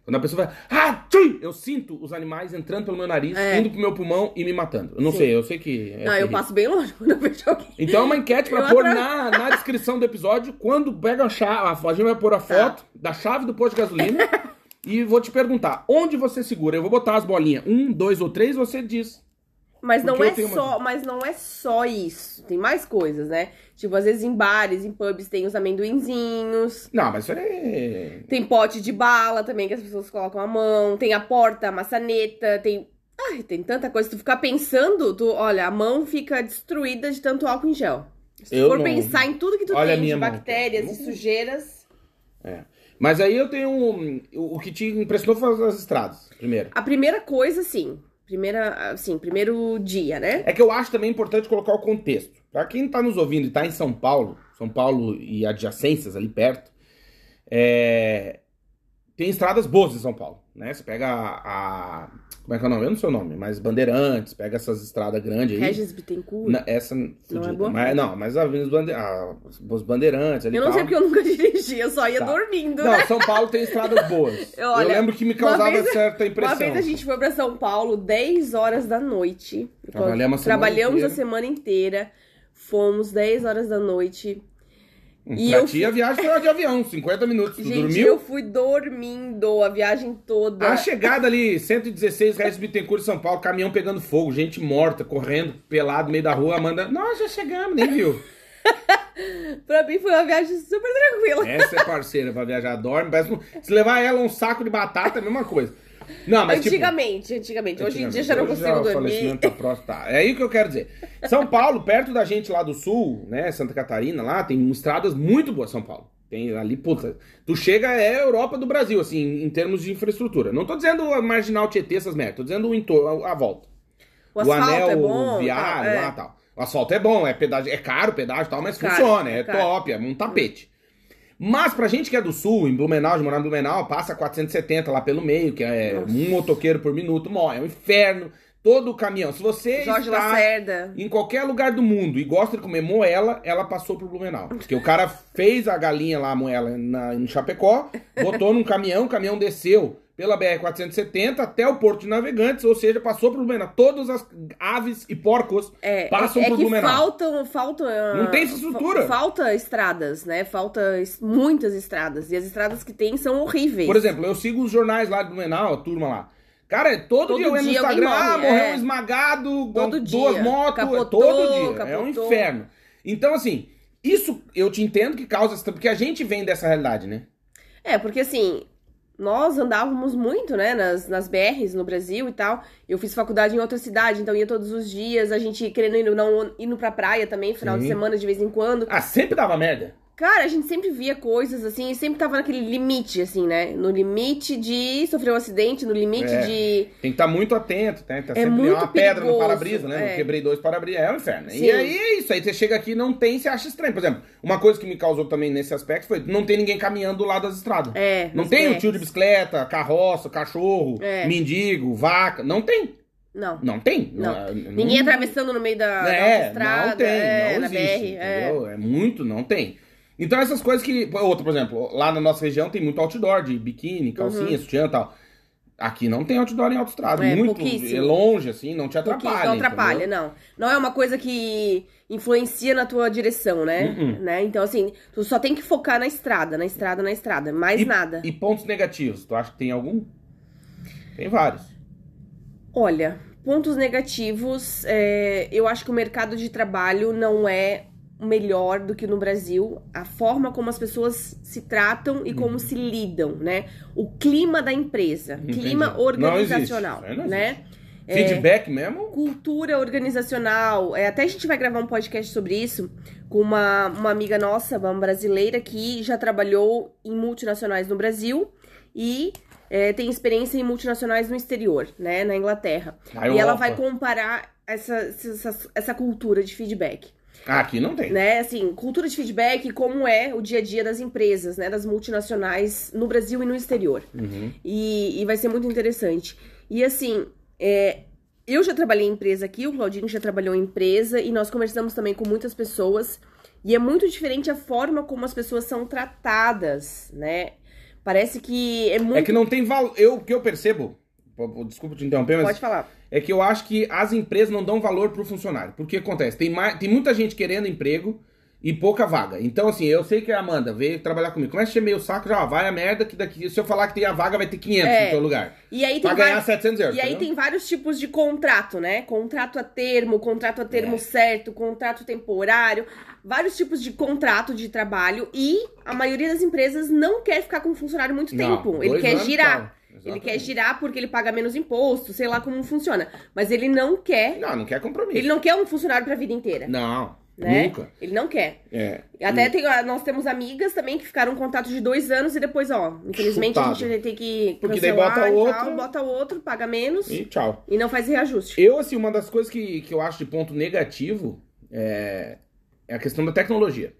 Quando a pessoa vai, ah, tchum! eu sinto os animais entrando pelo meu nariz, É. indo pro meu pulmão e me matando. Eu não Sim. sei, eu sei que. é Não, eu passo bem longe (laughs) quando eu vejo alguém. Então é uma enquete pra Eu pôr na, na descrição do episódio. Quando pega a chave, a gente vai pôr a Tá. foto da chave do posto de gasolina. (laughs) e vou te perguntar, onde você segura? Eu vou botar as bolinhas, um, dois ou três, você diz. Mas não Porque é uma- só, mas não é só isso. Tem mais coisas, né? Tipo, às vezes em bares, em pubs tem os amendoinzinhos. Não, mas isso é. Tem pote de bala também que as pessoas colocam a mão. Tem a porta, a maçaneta, tem. Ai, tem tanta coisa. Se tu ficar pensando, tu, olha, a mão fica destruída de tanto álcool em gel. Se Eu for não- pensar em tudo que tu Olha tem de mão, bactérias cara. e sujeiras. é. Mas aí eu tenho. um- O que te impressionou foi as estradas, primeiro. A primeira coisa, sim. Primeira, assim, primeiro dia, né? É que eu acho também importante colocar o contexto. Pra quem tá nos ouvindo e tá em São Paulo, São Paulo e adjacências ali perto, é, tem estradas boas em São Paulo, né? Você pega a- Como é que é o nome? Eu não sei o nome, mas Bandeirantes, pega essas estradas grandes aí. Regis Bittencourt. Na- essa Não fudida. é boa? Mas, não, mas a Avenida dos Bande- a- os Bandeirantes ali Eu não e sei tal. porque eu nunca (laughs) dirigi, eu só ia Tá. dormindo, né? Não, São Paulo tem estradas boas. (laughs) eu Olha, lembro que me causava vez- certa impressão. Uma vez a gente foi pra São Paulo, 10 horas da noite. Trabalhamos a semana Trabalhamos a semana inteira. Fomos 10 horas da noite. E pra eu ti, a viagem foi de avião, 50 minutos. Tu Gente, dormiu? eu fui dormindo a viagem toda. A chegada ali, 116 reais Bittencourt São Paulo, caminhão pegando fogo, gente morta, correndo, pelado no meio da rua, Amanda, nós já chegamos, nem viu. (laughs) Pra mim foi uma viagem super tranquila. Essa é parceira pra viajar, dorme, parece se levar ela um saco de batata é a mesma coisa. Não, mas tipo... antigamente, antigamente. Hoje em dia já não consigo o dormir. falecimento tá tá. É aí que eu quero dizer. São Paulo, perto da gente lá do sul, né, Santa Catarina, lá tem estradas muito boas São Paulo. Tem ali, puta, tu chega é a Europa do Brasil, assim, em termos de infraestrutura. Não tô dizendo a Marginal Tietê, essas merdas, tô dizendo o entorno, a, volta. O asfalto anel é bom. viário tá, é. lá tal. O asfalto é bom, é, pedágio, é caro o pedágio e tal, mas Caro, funciona, é, é top, é um tapete. Mas pra gente que é do sul, em Blumenau, de morar em Blumenau, passa 470 lá pelo meio, que é Nossa. um motoqueiro por minuto, morre, é um inferno. Todo o caminhão. Se você Jorge está Lacerda. em qualquer lugar do mundo e gosta de comer moela, ela passou por Blumenau. Porque o cara fez a galinha lá, a moela, na, em Chapecó, botou num caminhão, o caminhão desceu pela BR-470 até o Porto de Navegantes, ou seja, passou por Blumenau. Todas as aves e porcos É, passam é, é por Blumenau. faltam, faltam. ah, Não tem infraestrutura. fa- Falta estradas, né? Falta muitas estradas. E as estradas que tem são horríveis. Por exemplo, eu sigo os jornais lá de Blumenau, a turma lá. Cara, é todo, Todo dia eu entro no Instagram, ah, morre, morreu é. um esmagado, Todo duas dia. motos, é Capotou, todo dia. É um capotou. inferno. Então, assim, isso eu te entendo que causa, porque a gente vem dessa realidade, né? É, porque assim, nós andávamos muito, né, nas, nas BRs no Brasil e tal. Eu fiz faculdade em outra cidade, então ia todos os dias, a gente querendo ir, não, indo pra praia também, final de Sim. semana de vez em quando. Ah, sempre dava merda. Cara, a gente sempre via coisas assim, e sempre tava naquele limite, assim, né? No limite de sofrer um acidente, no limite É. de. Tem que estar muito atento, né? Tá É sempre muito uma pedra no para-brisa, né? é. Eu quebrei dois para-brisa, é um inferno. Sim. E aí é isso, aí você chega aqui e não tem, você acha estranho. Por exemplo, uma coisa que me causou também nesse aspecto foi não tem ninguém caminhando do lado das estradas. É. Não tem o BRs. tio de bicicleta, carroça, cachorro, É. mendigo, vaca. Não tem. Não. Não tem. Não. Não- Ninguém não- atravessando no meio da, da É, autoestrada, não tem, é, não existe, BR. É. É. muito, não tem. Então essas coisas que... Outra, por exemplo, lá na nossa região tem muito outdoor de biquíni, calcinha, sutiã e tal. Aqui não tem outdoor em autoestrada. Uhum. É, muito é longe, assim, não te atrapalha. não atrapalha, entendeu? não. Não é uma coisa que influencia na tua direção, né? Uh-uh. né? Então, assim, tu só tem que focar na estrada, na estrada, na estrada. Mais E- nada. E pontos negativos, tu acha que tem algum? Tem vários. Olha, pontos negativos, é, eu acho que o mercado de trabalho não é melhor do que no Brasil. A forma como as pessoas se tratam e Uhum. como se lidam, né? O clima da empresa, Entendi. clima Não existe, organizacional, aí não né? Feedback mesmo? cultura organizacional. É, até a gente vai gravar um podcast sobre isso com uma, uma amiga nossa, uma brasileira, que já trabalhou em multinacionais no Brasil e é, tem experiência em multinacionais no exterior, né? Na Inglaterra. Na E ela vai comparar essa, essa, essa cultura de feedback. Ah, aqui não tem. Né? Assim, cultura de feedback como é o dia a dia das empresas, né? Das multinacionais no Brasil e no exterior. Uhum. E, e vai ser muito interessante. E assim, é, eu já trabalhei em empresa aqui, o Claudinho já trabalhou em empresa, e nós conversamos também com muitas pessoas. E é muito diferente a forma como as pessoas são tratadas, né? Parece que é muito. É que não tem valor. Eu, que eu percebo, desculpa te interromper, mas Pode falar. É que eu acho que as empresas não dão valor pro funcionário. Porque acontece, tem, mais, tem muita gente querendo emprego e pouca vaga. Então, assim, eu sei que a Amanda veio trabalhar comigo. Começa a encher meio saco, já ó, vai a merda que daqui, se eu falar que tem a vaga, vai ter 500 É. no teu lugar. E aí tem Pra ganhar vários- 700 euros. E aí entendeu? tem vários tipos de contrato, né? Contrato a termo, contrato a termo É. certo, contrato temporário, vários tipos de contrato de trabalho e a maioria das empresas não quer ficar com um funcionário muito Não, tempo. Ele quer anos, girar. Tchau. Ele Exatamente. quer girar porque ele paga menos imposto, sei lá como funciona. Mas ele não quer. Não, não quer compromisso. Ele não quer um funcionário pra vida inteira. Não, né? nunca. Ele não quer. É. Até tem, nós temos amigas também que ficaram em contato de dois anos e depois, ó, infelizmente Chutado. a gente ter que Porque daí bota outro. tal, bota outro, paga menos E tchau. e não faz reajuste. Eu, assim, uma das coisas que, que eu acho de ponto negativo é, é a questão da tecnologia.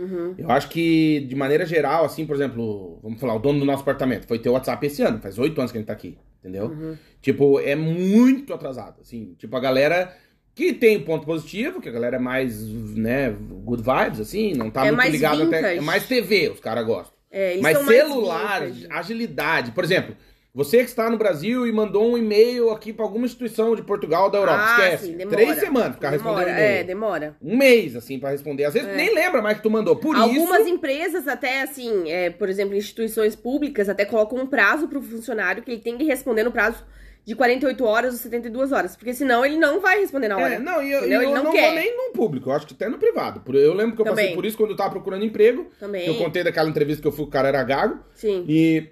Uhum. Eu acho que, de maneira geral, assim, por exemplo, vamos falar, o dono do nosso apartamento foi ter o WhatsApp esse ano, faz oito anos que a gente tá aqui, entendeu? Uhum. Tipo, é muito atrasado, assim. Tipo, a galera que tem um ponto positivo, que a galera é mais, né, good vibes, assim, não tá É muito ligado até. É mais TV, os caras gostam. É, Mas celular, agilidade. Por exemplo, você que está no Brasil e mandou um e-mail aqui para alguma instituição de Portugal ou da Europa, Ah, esquece. sim, demora. Três semanas pra responder demora, um e-mail. É, demora. Um mês, assim, pra responder. Às vezes É. nem lembra mais que tu mandou. Por Algumas isso. empresas até, assim, é, por exemplo, instituições públicas até colocam um prazo pro funcionário que ele tem que responder no prazo de 48 horas ou 72 horas. Porque senão ele não vai responder na hora. É, não, e eu, eu não, não vou nem no público, eu acho que até no privado. Eu lembro que eu passei Também. por isso quando eu tava procurando emprego. Também. Eu contei daquela entrevista que eu fui, o cara era gago. Sim. E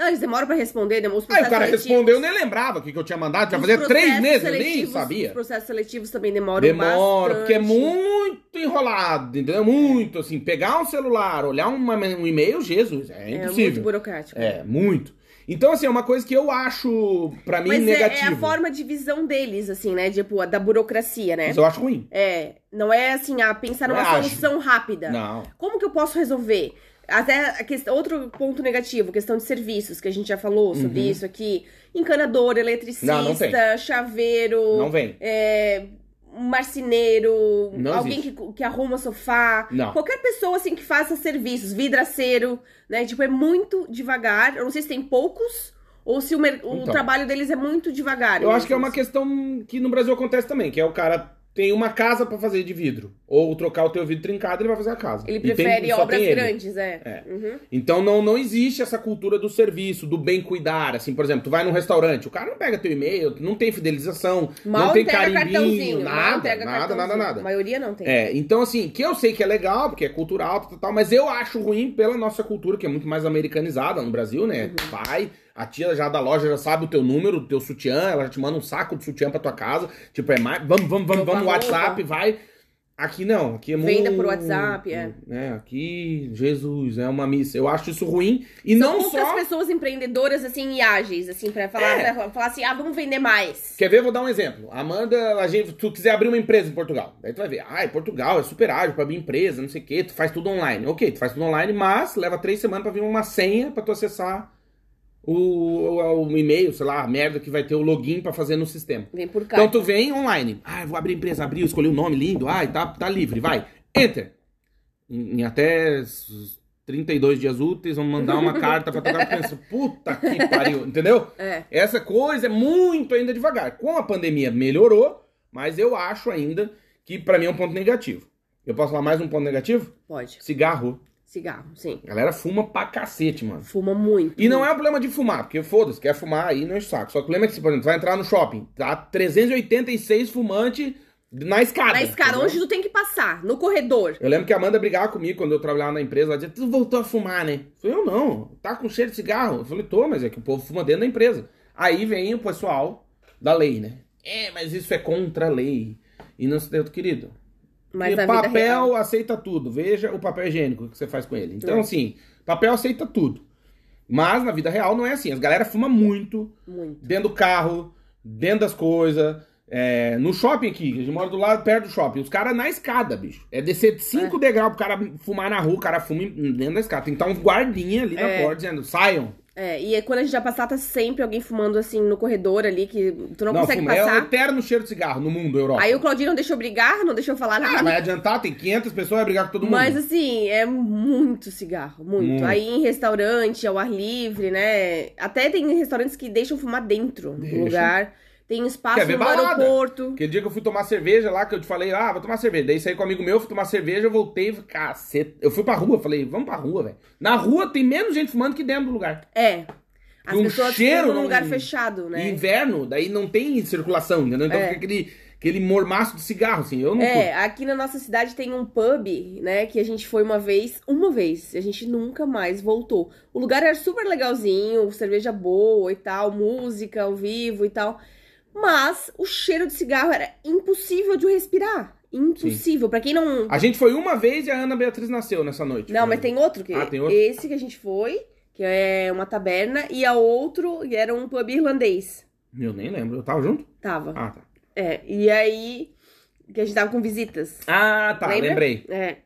Não, eles demoram pra responder, demoram os aí o processos cara seletivos. respondeu, eu nem lembrava o que, que eu tinha mandado. Já fazia três processos meses, eu nem sabia. Os processos seletivos também demoram Demora, bastante. porque é muito enrolado, entendeu? Muito, assim, pegar um celular, olhar uma- um e-mail, Jesus, é É muito impossível. burocrático. É, muito. Então, assim, é uma coisa que eu acho, pra mim, Mas é, é negativo. a forma de visão deles, assim, né? Tipo, a da burocracia, né? Mas eu acho ruim. É, não é assim, a pensar Não numa é ágil. solução rápida. Não. Como que eu posso resolver? Até a questão, outro ponto negativo, questão de serviços, que a gente já falou sobre isso aqui. Encanador, eletricista, Uhum. Não, não chaveiro, Não vem. é, um marceneiro, Não alguém que, que arruma sofá. Não. Qualquer pessoa assim que faça serviços, vidraceiro, né? Tipo, é muito devagar. Eu não sei se tem poucos ou se o, o Então. trabalho deles é muito devagar. Eu acho que é uma questão que no Brasil acontece também, que é o cara tem uma casa pra fazer de vidro. Ou trocar o teu vidro trincado, ele vai fazer a casa. Ele E prefere obras tem ele. grandes, é. É. Uhum. Então não, não existe essa cultura do serviço, do bem cuidar. Assim, por exemplo, tu vai num restaurante, o cara não pega teu e-mail, não tem fidelização, Mal não tem carimbinho, nada, nada, cartãozinho. nada, A nada. maioria não tem. É, então assim, que eu sei que é legal, porque é cultural e tal, mas eu acho ruim pela nossa cultura, que é muito mais americanizada no Brasil, né? Uhum. Vai, a tia já da loja já sabe o teu número, o teu sutiã, ela já te manda um saco de sutiã pra tua casa. Tipo, é mais. Vamos, vamos, vamos, vamos. WhatsApp, vai. Aqui não, aqui é Venda muito... por WhatsApp, é. né, aqui, Jesus, é uma missa. Eu acho isso ruim. E São não só... pessoas empreendedoras, assim, e ágeis, assim, pra falar, É. pra falar assim, ah, vamos vender mais. Quer ver? Vou dar um exemplo. Amanda, a gente, tu quiser abrir uma empresa em Portugal. Daí tu vai ver, ah, Portugal é super ágil pra abrir empresa, não sei o quê, tu faz tudo online. Ok, tu faz tudo online, mas leva três semanas pra vir uma senha pra tu acessar o, o, o e-mail, sei lá, a merda que vai ter o login pra fazer no sistema. Vem por cá. Então tu vem online. Ah, vou abrir empresa, abriu, escolhi o nome lindo. Ah, tá, tá livre, vai. Enter. Em, em até s- 32 dias úteis, vamos mandar uma (laughs) carta pra tocar pensa, puta que (laughs) pariu, entendeu? É. Essa coisa é muito ainda devagar. Com a pandemia melhorou, mas eu acho ainda que pra mim é um ponto negativo. Eu posso falar mais um ponto negativo? Pode. Cigarro. Cigarro, sim. A galera fuma pra cacete, mano. Fuma muito. E não é o problema de fumar, porque foda-se, quer fumar aí não é saco. Só que o problema é que, por exemplo, tu vai entrar no shopping, tá 386 fumantes na escada. Na escada, entendeu? onde tu tem que passar? No corredor. Eu lembro que a Amanda brigava comigo quando eu trabalhava na empresa. Ela dizia, tu voltou a fumar, né? Eu falei, eu não, tá com cheiro de cigarro. Eu falei, tô, mas é que o povo fuma dentro da empresa. Aí vem o pessoal da lei, né? É, mas isso é contra a lei. E não se deu, querido. Mas E na papel aceita tudo. Veja o papel higiênico que você faz com ele. Então, É. assim, papel aceita tudo. Mas na vida real não é assim. As galera fuma muito, Muito. dentro do carro, dentro das coisas. é, no shopping aqui, a gente mora do lado, perto do shopping. Os caras na escada, bicho. É descer de 5 degraus pro cara fumar na rua, o cara fuma dentro da escada. Tem que estar uns guardinha ali na É. porta dizendo, saiam. É, e aí, quando a gente já passar, tá sempre alguém fumando assim no corredor ali, que tu não, consegue fuma. É o passar. eterno cheiro de cigarro no mundo, Europa. Aí o Claudinho não deixou brigar, não deixou falar Ah, nada. vai adiantar, tem 500 pessoas, vai brigar com todo mundo. Mas assim, é muito cigarro, muito. Muito. Aí em restaurante, ao ar livre, né? Até tem restaurantes que deixam fumar dentro Deixa. do lugar. Tem espaço Quer ver no balada? aeroporto. Aquele dia que eu fui tomar cerveja lá, que eu te falei, ah, vou tomar cerveja. Daí saí com um amigo meu, fui tomar cerveja, eu voltei, falei, caceta. Eu fui pra rua, falei, vamos pra rua, velho. Na rua tem menos gente fumando que dentro do lugar. É. As um pessoas cheiro num lugar fechado, né? Inverno, daí não tem circulação, entendeu? Então É. fica aquele, aquele mormaço de cigarro, assim. Eu não É, aqui na nossa cidade tem um pub, né, que a gente foi uma vez, uma vez, a gente nunca mais voltou. O lugar era super legalzinho, cerveja boa e tal, música ao vivo e tal, mas o cheiro de cigarro era impossível de respirar. Impossível. Pra quem não. A gente foi uma vez e a Ana Beatriz nasceu nessa noite. Não, mas tem outro que. Ah, tem outro? Esse que a gente foi, que é uma taberna, e a outro que era um pub irlandês. Eu nem lembro. Eu tava junto? Tava. Ah, tá. É, e aí. Que a gente tava com visitas. Ah, tá. Lembra? Lembrei. É.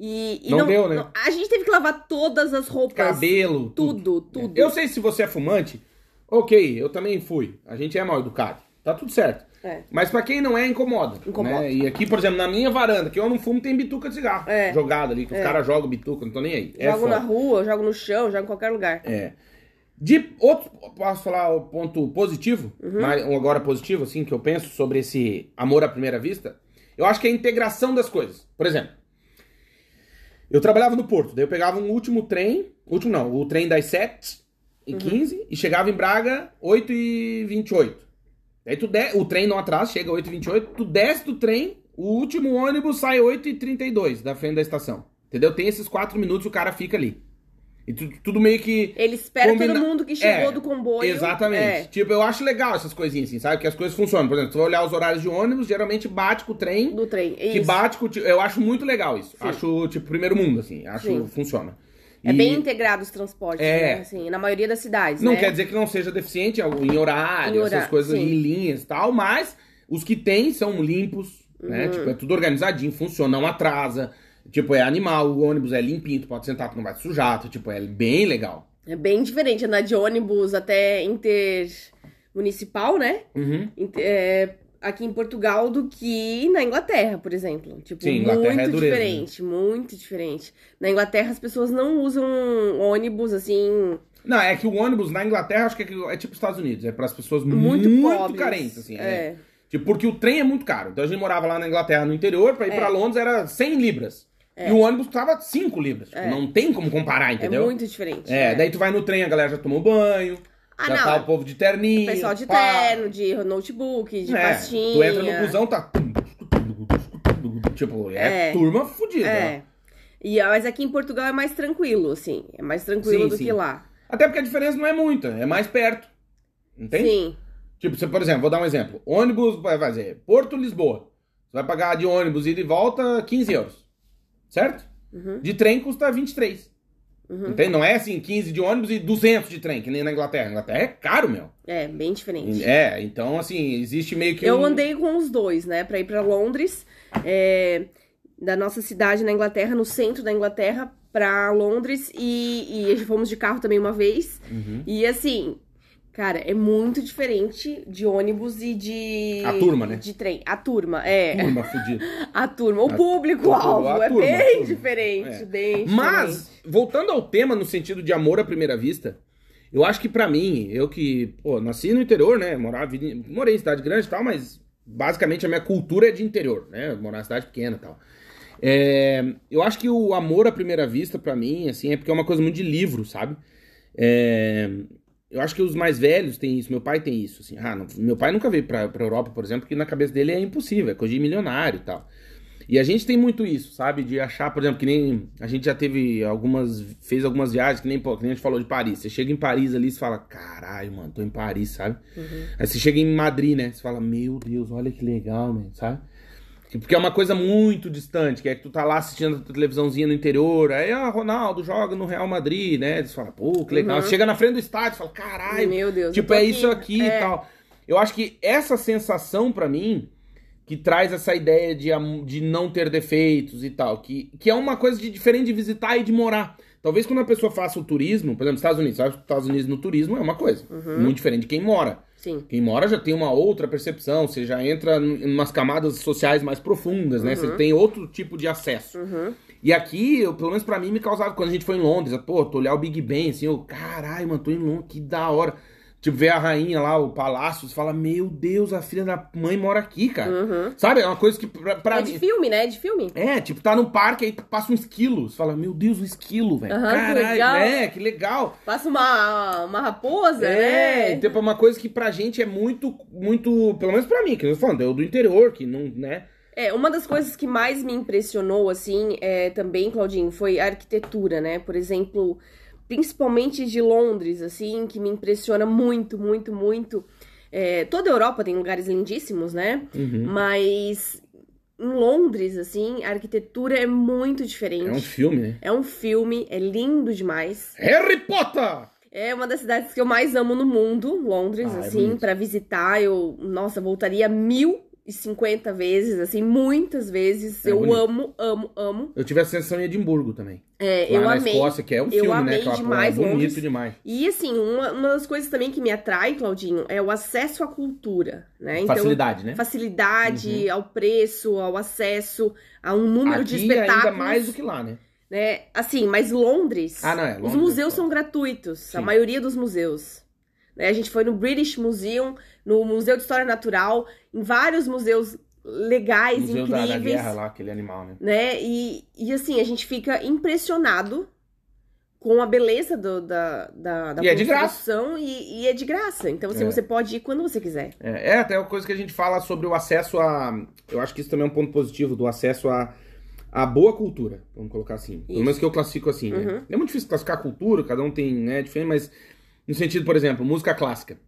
E, e Não deu, né? a gente teve que lavar todas as roupas. Cabelo, tudo. Tudo, tudo. Eu sei se você é fumante. Ok, eu também fui. A gente é mal educado. Tá tudo certo. É. Mas pra quem não é, incomoda. Incomoda. né? E aqui, por exemplo, na minha varanda, que eu não fumo, tem bituca de cigarro. É. Jogada ali, que os É. caras jogam bituca, não tô nem aí. É Jogo na rua, jogo no chão, jogo em qualquer lugar. É. De outro, posso falar o ponto positivo, Uhum. mas agora positivo, assim, que eu penso sobre esse amor à primeira vista. Eu acho que é a integração das coisas. Por exemplo, eu trabalhava no Porto, daí eu pegava um último trem, último não, o trem das 7 e Uhum. 15 e chegava em Braga 8 e 28. Daí tu de... o trem não atrasa, chega 8 e 28, tu desce do trem, o último ônibus sai 8 e 32 da frente da estação. Entendeu? Tem esses 4 minutos o cara fica ali. E tu- tudo meio que Ele espera Combina- todo mundo que chegou É, do comboio. Exatamente. É. Tipo, eu acho legal essas coisinhas, assim, sabe? Que as coisas funcionam. Por exemplo, tu vai olhar os horários de ônibus, geralmente bate com o trem. Do trem. Que Isso. bate com Eu acho muito legal isso. Sim. Acho, tipo, primeiro mundo, assim. Acho Sim. que funciona. É E bem integrado os transportes, É. né? Assim, na maioria das cidades, Não né? quer dizer que não seja deficiente em horário, Em essas horário, coisas sim. em linhas e tal, mas os que tem são limpos, né? Uhum. Tipo, é tudo organizadinho, funciona, não atrasa. Tipo, é animal, o ônibus é limpinho, tu pode sentar, tu não vai te sujar, tu, tipo, é bem legal. É bem diferente andar de ônibus até intermunicipal, né? Uhum. Inter- é, aqui em Portugal do que na Inglaterra, por exemplo. Tipo, Sim, Inglaterra muito é dureza, diferente, muito diferente. Na Inglaterra as pessoas não usam ônibus assim. Não, é que o ônibus na Inglaterra acho que é, é tipo Estados Unidos, é para as pessoas Muito, muito, pobres. carentes, assim. é. É. Tipo, porque o trem é muito caro. Então a gente morava lá na Inglaterra, no interior, pra ir É. pra Londres era 100 libras. E o ônibus tava 5 libras. Tipo, É. não tem como comparar, É entendeu? muito diferente. É, né? daí tu vai no trem, a galera já tomou banho, Ah, já não. tá o povo de terninho. Pessoal de pá. terno, de notebook, de É, pastinha. Tu entra no busão, tá... Tipo, é, É. turma fodida. É. E, mas aqui em Portugal é mais tranquilo, assim. É mais tranquilo Sim, do sim. que lá. Até porque a diferença não é muita, é mais perto. Entende? Sim. Tipo, você, por exemplo, vou dar um exemplo. Ônibus vai fazer Porto-Lisboa. Você vai pagar de ônibus ida e volta 15 euros. Certo? Uhum. De trem custa 23. Uhum. Entende? Não é assim 15 de ônibus e 200 de trem, que nem na Inglaterra. Na Inglaterra é caro, meu. É, bem diferente. É, então assim, existe meio que Eu um... andei com os dois, né, pra ir pra Londres, é, da nossa cidade na Inglaterra, no centro da Inglaterra, pra Londres, e, e fomos de carro também uma vez. Uhum. E assim, cara, é muito diferente de ônibus e de. A turma, né? De trem. A turma, é. Turma fudida. (laughs) A turma. O A- público-alvo a é turma, a bem diferente, É. bem Mas, voltando ao tema no sentido de amor à primeira vista, eu acho que pra mim, eu que, pô, nasci no interior, né? Morava, morei em cidade grande e tal, mas basicamente a minha cultura é de interior, né? Morar em cidade pequena e tal. É, eu acho que o amor à primeira vista, pra mim, assim, é porque é uma coisa muito de livro, sabe? É, eu acho que os mais velhos têm isso, meu pai tem isso, assim. Ah, não- meu pai nunca veio pra, pra Europa, por exemplo, porque na cabeça dele é impossível, é coisa de milionário e tal. E a gente tem muito isso, sabe? De achar, por exemplo, que nem a gente já teve algumas, fez algumas viagens, que nem, pô, que nem a gente falou de Paris. Você chega em Paris ali e fala, caralho, mano, tô em Paris, sabe? Aí você chega em Madrid, né? Você fala, meu Deus, olha que legal, man, sabe? Porque é uma coisa muito distante, que é que tu tá lá assistindo a televisãozinha no interior, aí, ah, Ronaldo joga no Real Madrid, né? Você fala, pô, que legal. Uhum. Chega na frente do estádio, fala, caralho, Meu Deus. Tipo, é isso aqui É. e tal. Eu acho que essa sensação pra mim que traz essa ideia de, de não ter defeitos e tal, que, que é uma coisa de, diferente de visitar e de morar. Talvez quando a pessoa faça o turismo, por exemplo, Estados Unidos, sabe? Estados Unidos no turismo é uma coisa, Uhum. muito diferente de quem mora. Sim. Quem mora já tem uma outra percepção, você já entra em umas camadas sociais mais profundas, né? Você tem outro tipo de acesso. Uhum. E aqui, eu, pelo menos pra mim, me causava, quando a gente foi em Londres, pô, tu olhar o Big Ben, assim, eu, caralho, mano, tô em Londres, que da hora. Tipo, ver a rainha lá, o palácio, você fala, meu Deus, a filha da mãe mora aqui, cara. Uhum. Sabe? É uma coisa que pra, pra É mim. de filme, né? É de filme. É, tipo, tá no parque, aí passa um esquilo. Você fala, meu Deus, o esquilo, velho. Que Caralho, legal. é, que legal. Passa uma, uma raposa, É, né? tipo, é uma coisa que pra gente é muito, muito, pelo menos pra mim, que eu tô falando, eu do interior, que não, né? É, uma das coisas que mais me impressionou, assim, é, também, Claudinho, foi a arquitetura, né? Por exemplo, principalmente de Londres, assim, que me impressiona muito, muito, muito. É, toda a Europa tem lugares lindíssimos, né? Uhum. Mas em Londres, assim, a arquitetura é muito diferente. É um filme, né? É um filme, é lindo demais. Harry Potter! É uma das cidades que eu mais amo no mundo, Londres, Ah, é assim, bonito. pra visitar. Eu, nossa, voltaria mil e cinquenta vezes, assim, muitas vezes. É eu bonito. amo, amo, amo. Eu tive a sensação em Edimburgo também. É, Lá eu na amei. Escócia, que é um eu filme, né? amei Aquela demais porra, bonito Londres. demais. E assim, uma, uma das coisas também que me atrai, Claudinho, é o acesso à cultura, né? Então, Facilidade, né? facilidade ao preço, ao acesso, a um número de Aqui espetáculos. ainda mais do que lá, né? né? Assim, mas Londres, Ah, não, é, os Londres museus é são gratuitos, a Sim. maioria dos museus. Né? A gente foi no British Museum, no Museu de História Natural, em vários museus legais, Museu da, incríveis, da guerra lá, aquele animal, né? né? E, e assim, a gente fica impressionado com a beleza do- da, da, da E é de graça. e, e é de graça. Então, assim, É. você pode ir quando você quiser. É, é até uma coisa que a gente fala sobre o acesso a. Eu acho que isso também é um ponto positivo do acesso a. A boa cultura, vamos colocar assim. Pelo Isso. menos que eu classifico assim, né? Uhum. É muito difícil classificar a cultura, cada um tem, né, diferente, mas no sentido, por exemplo, música clássica.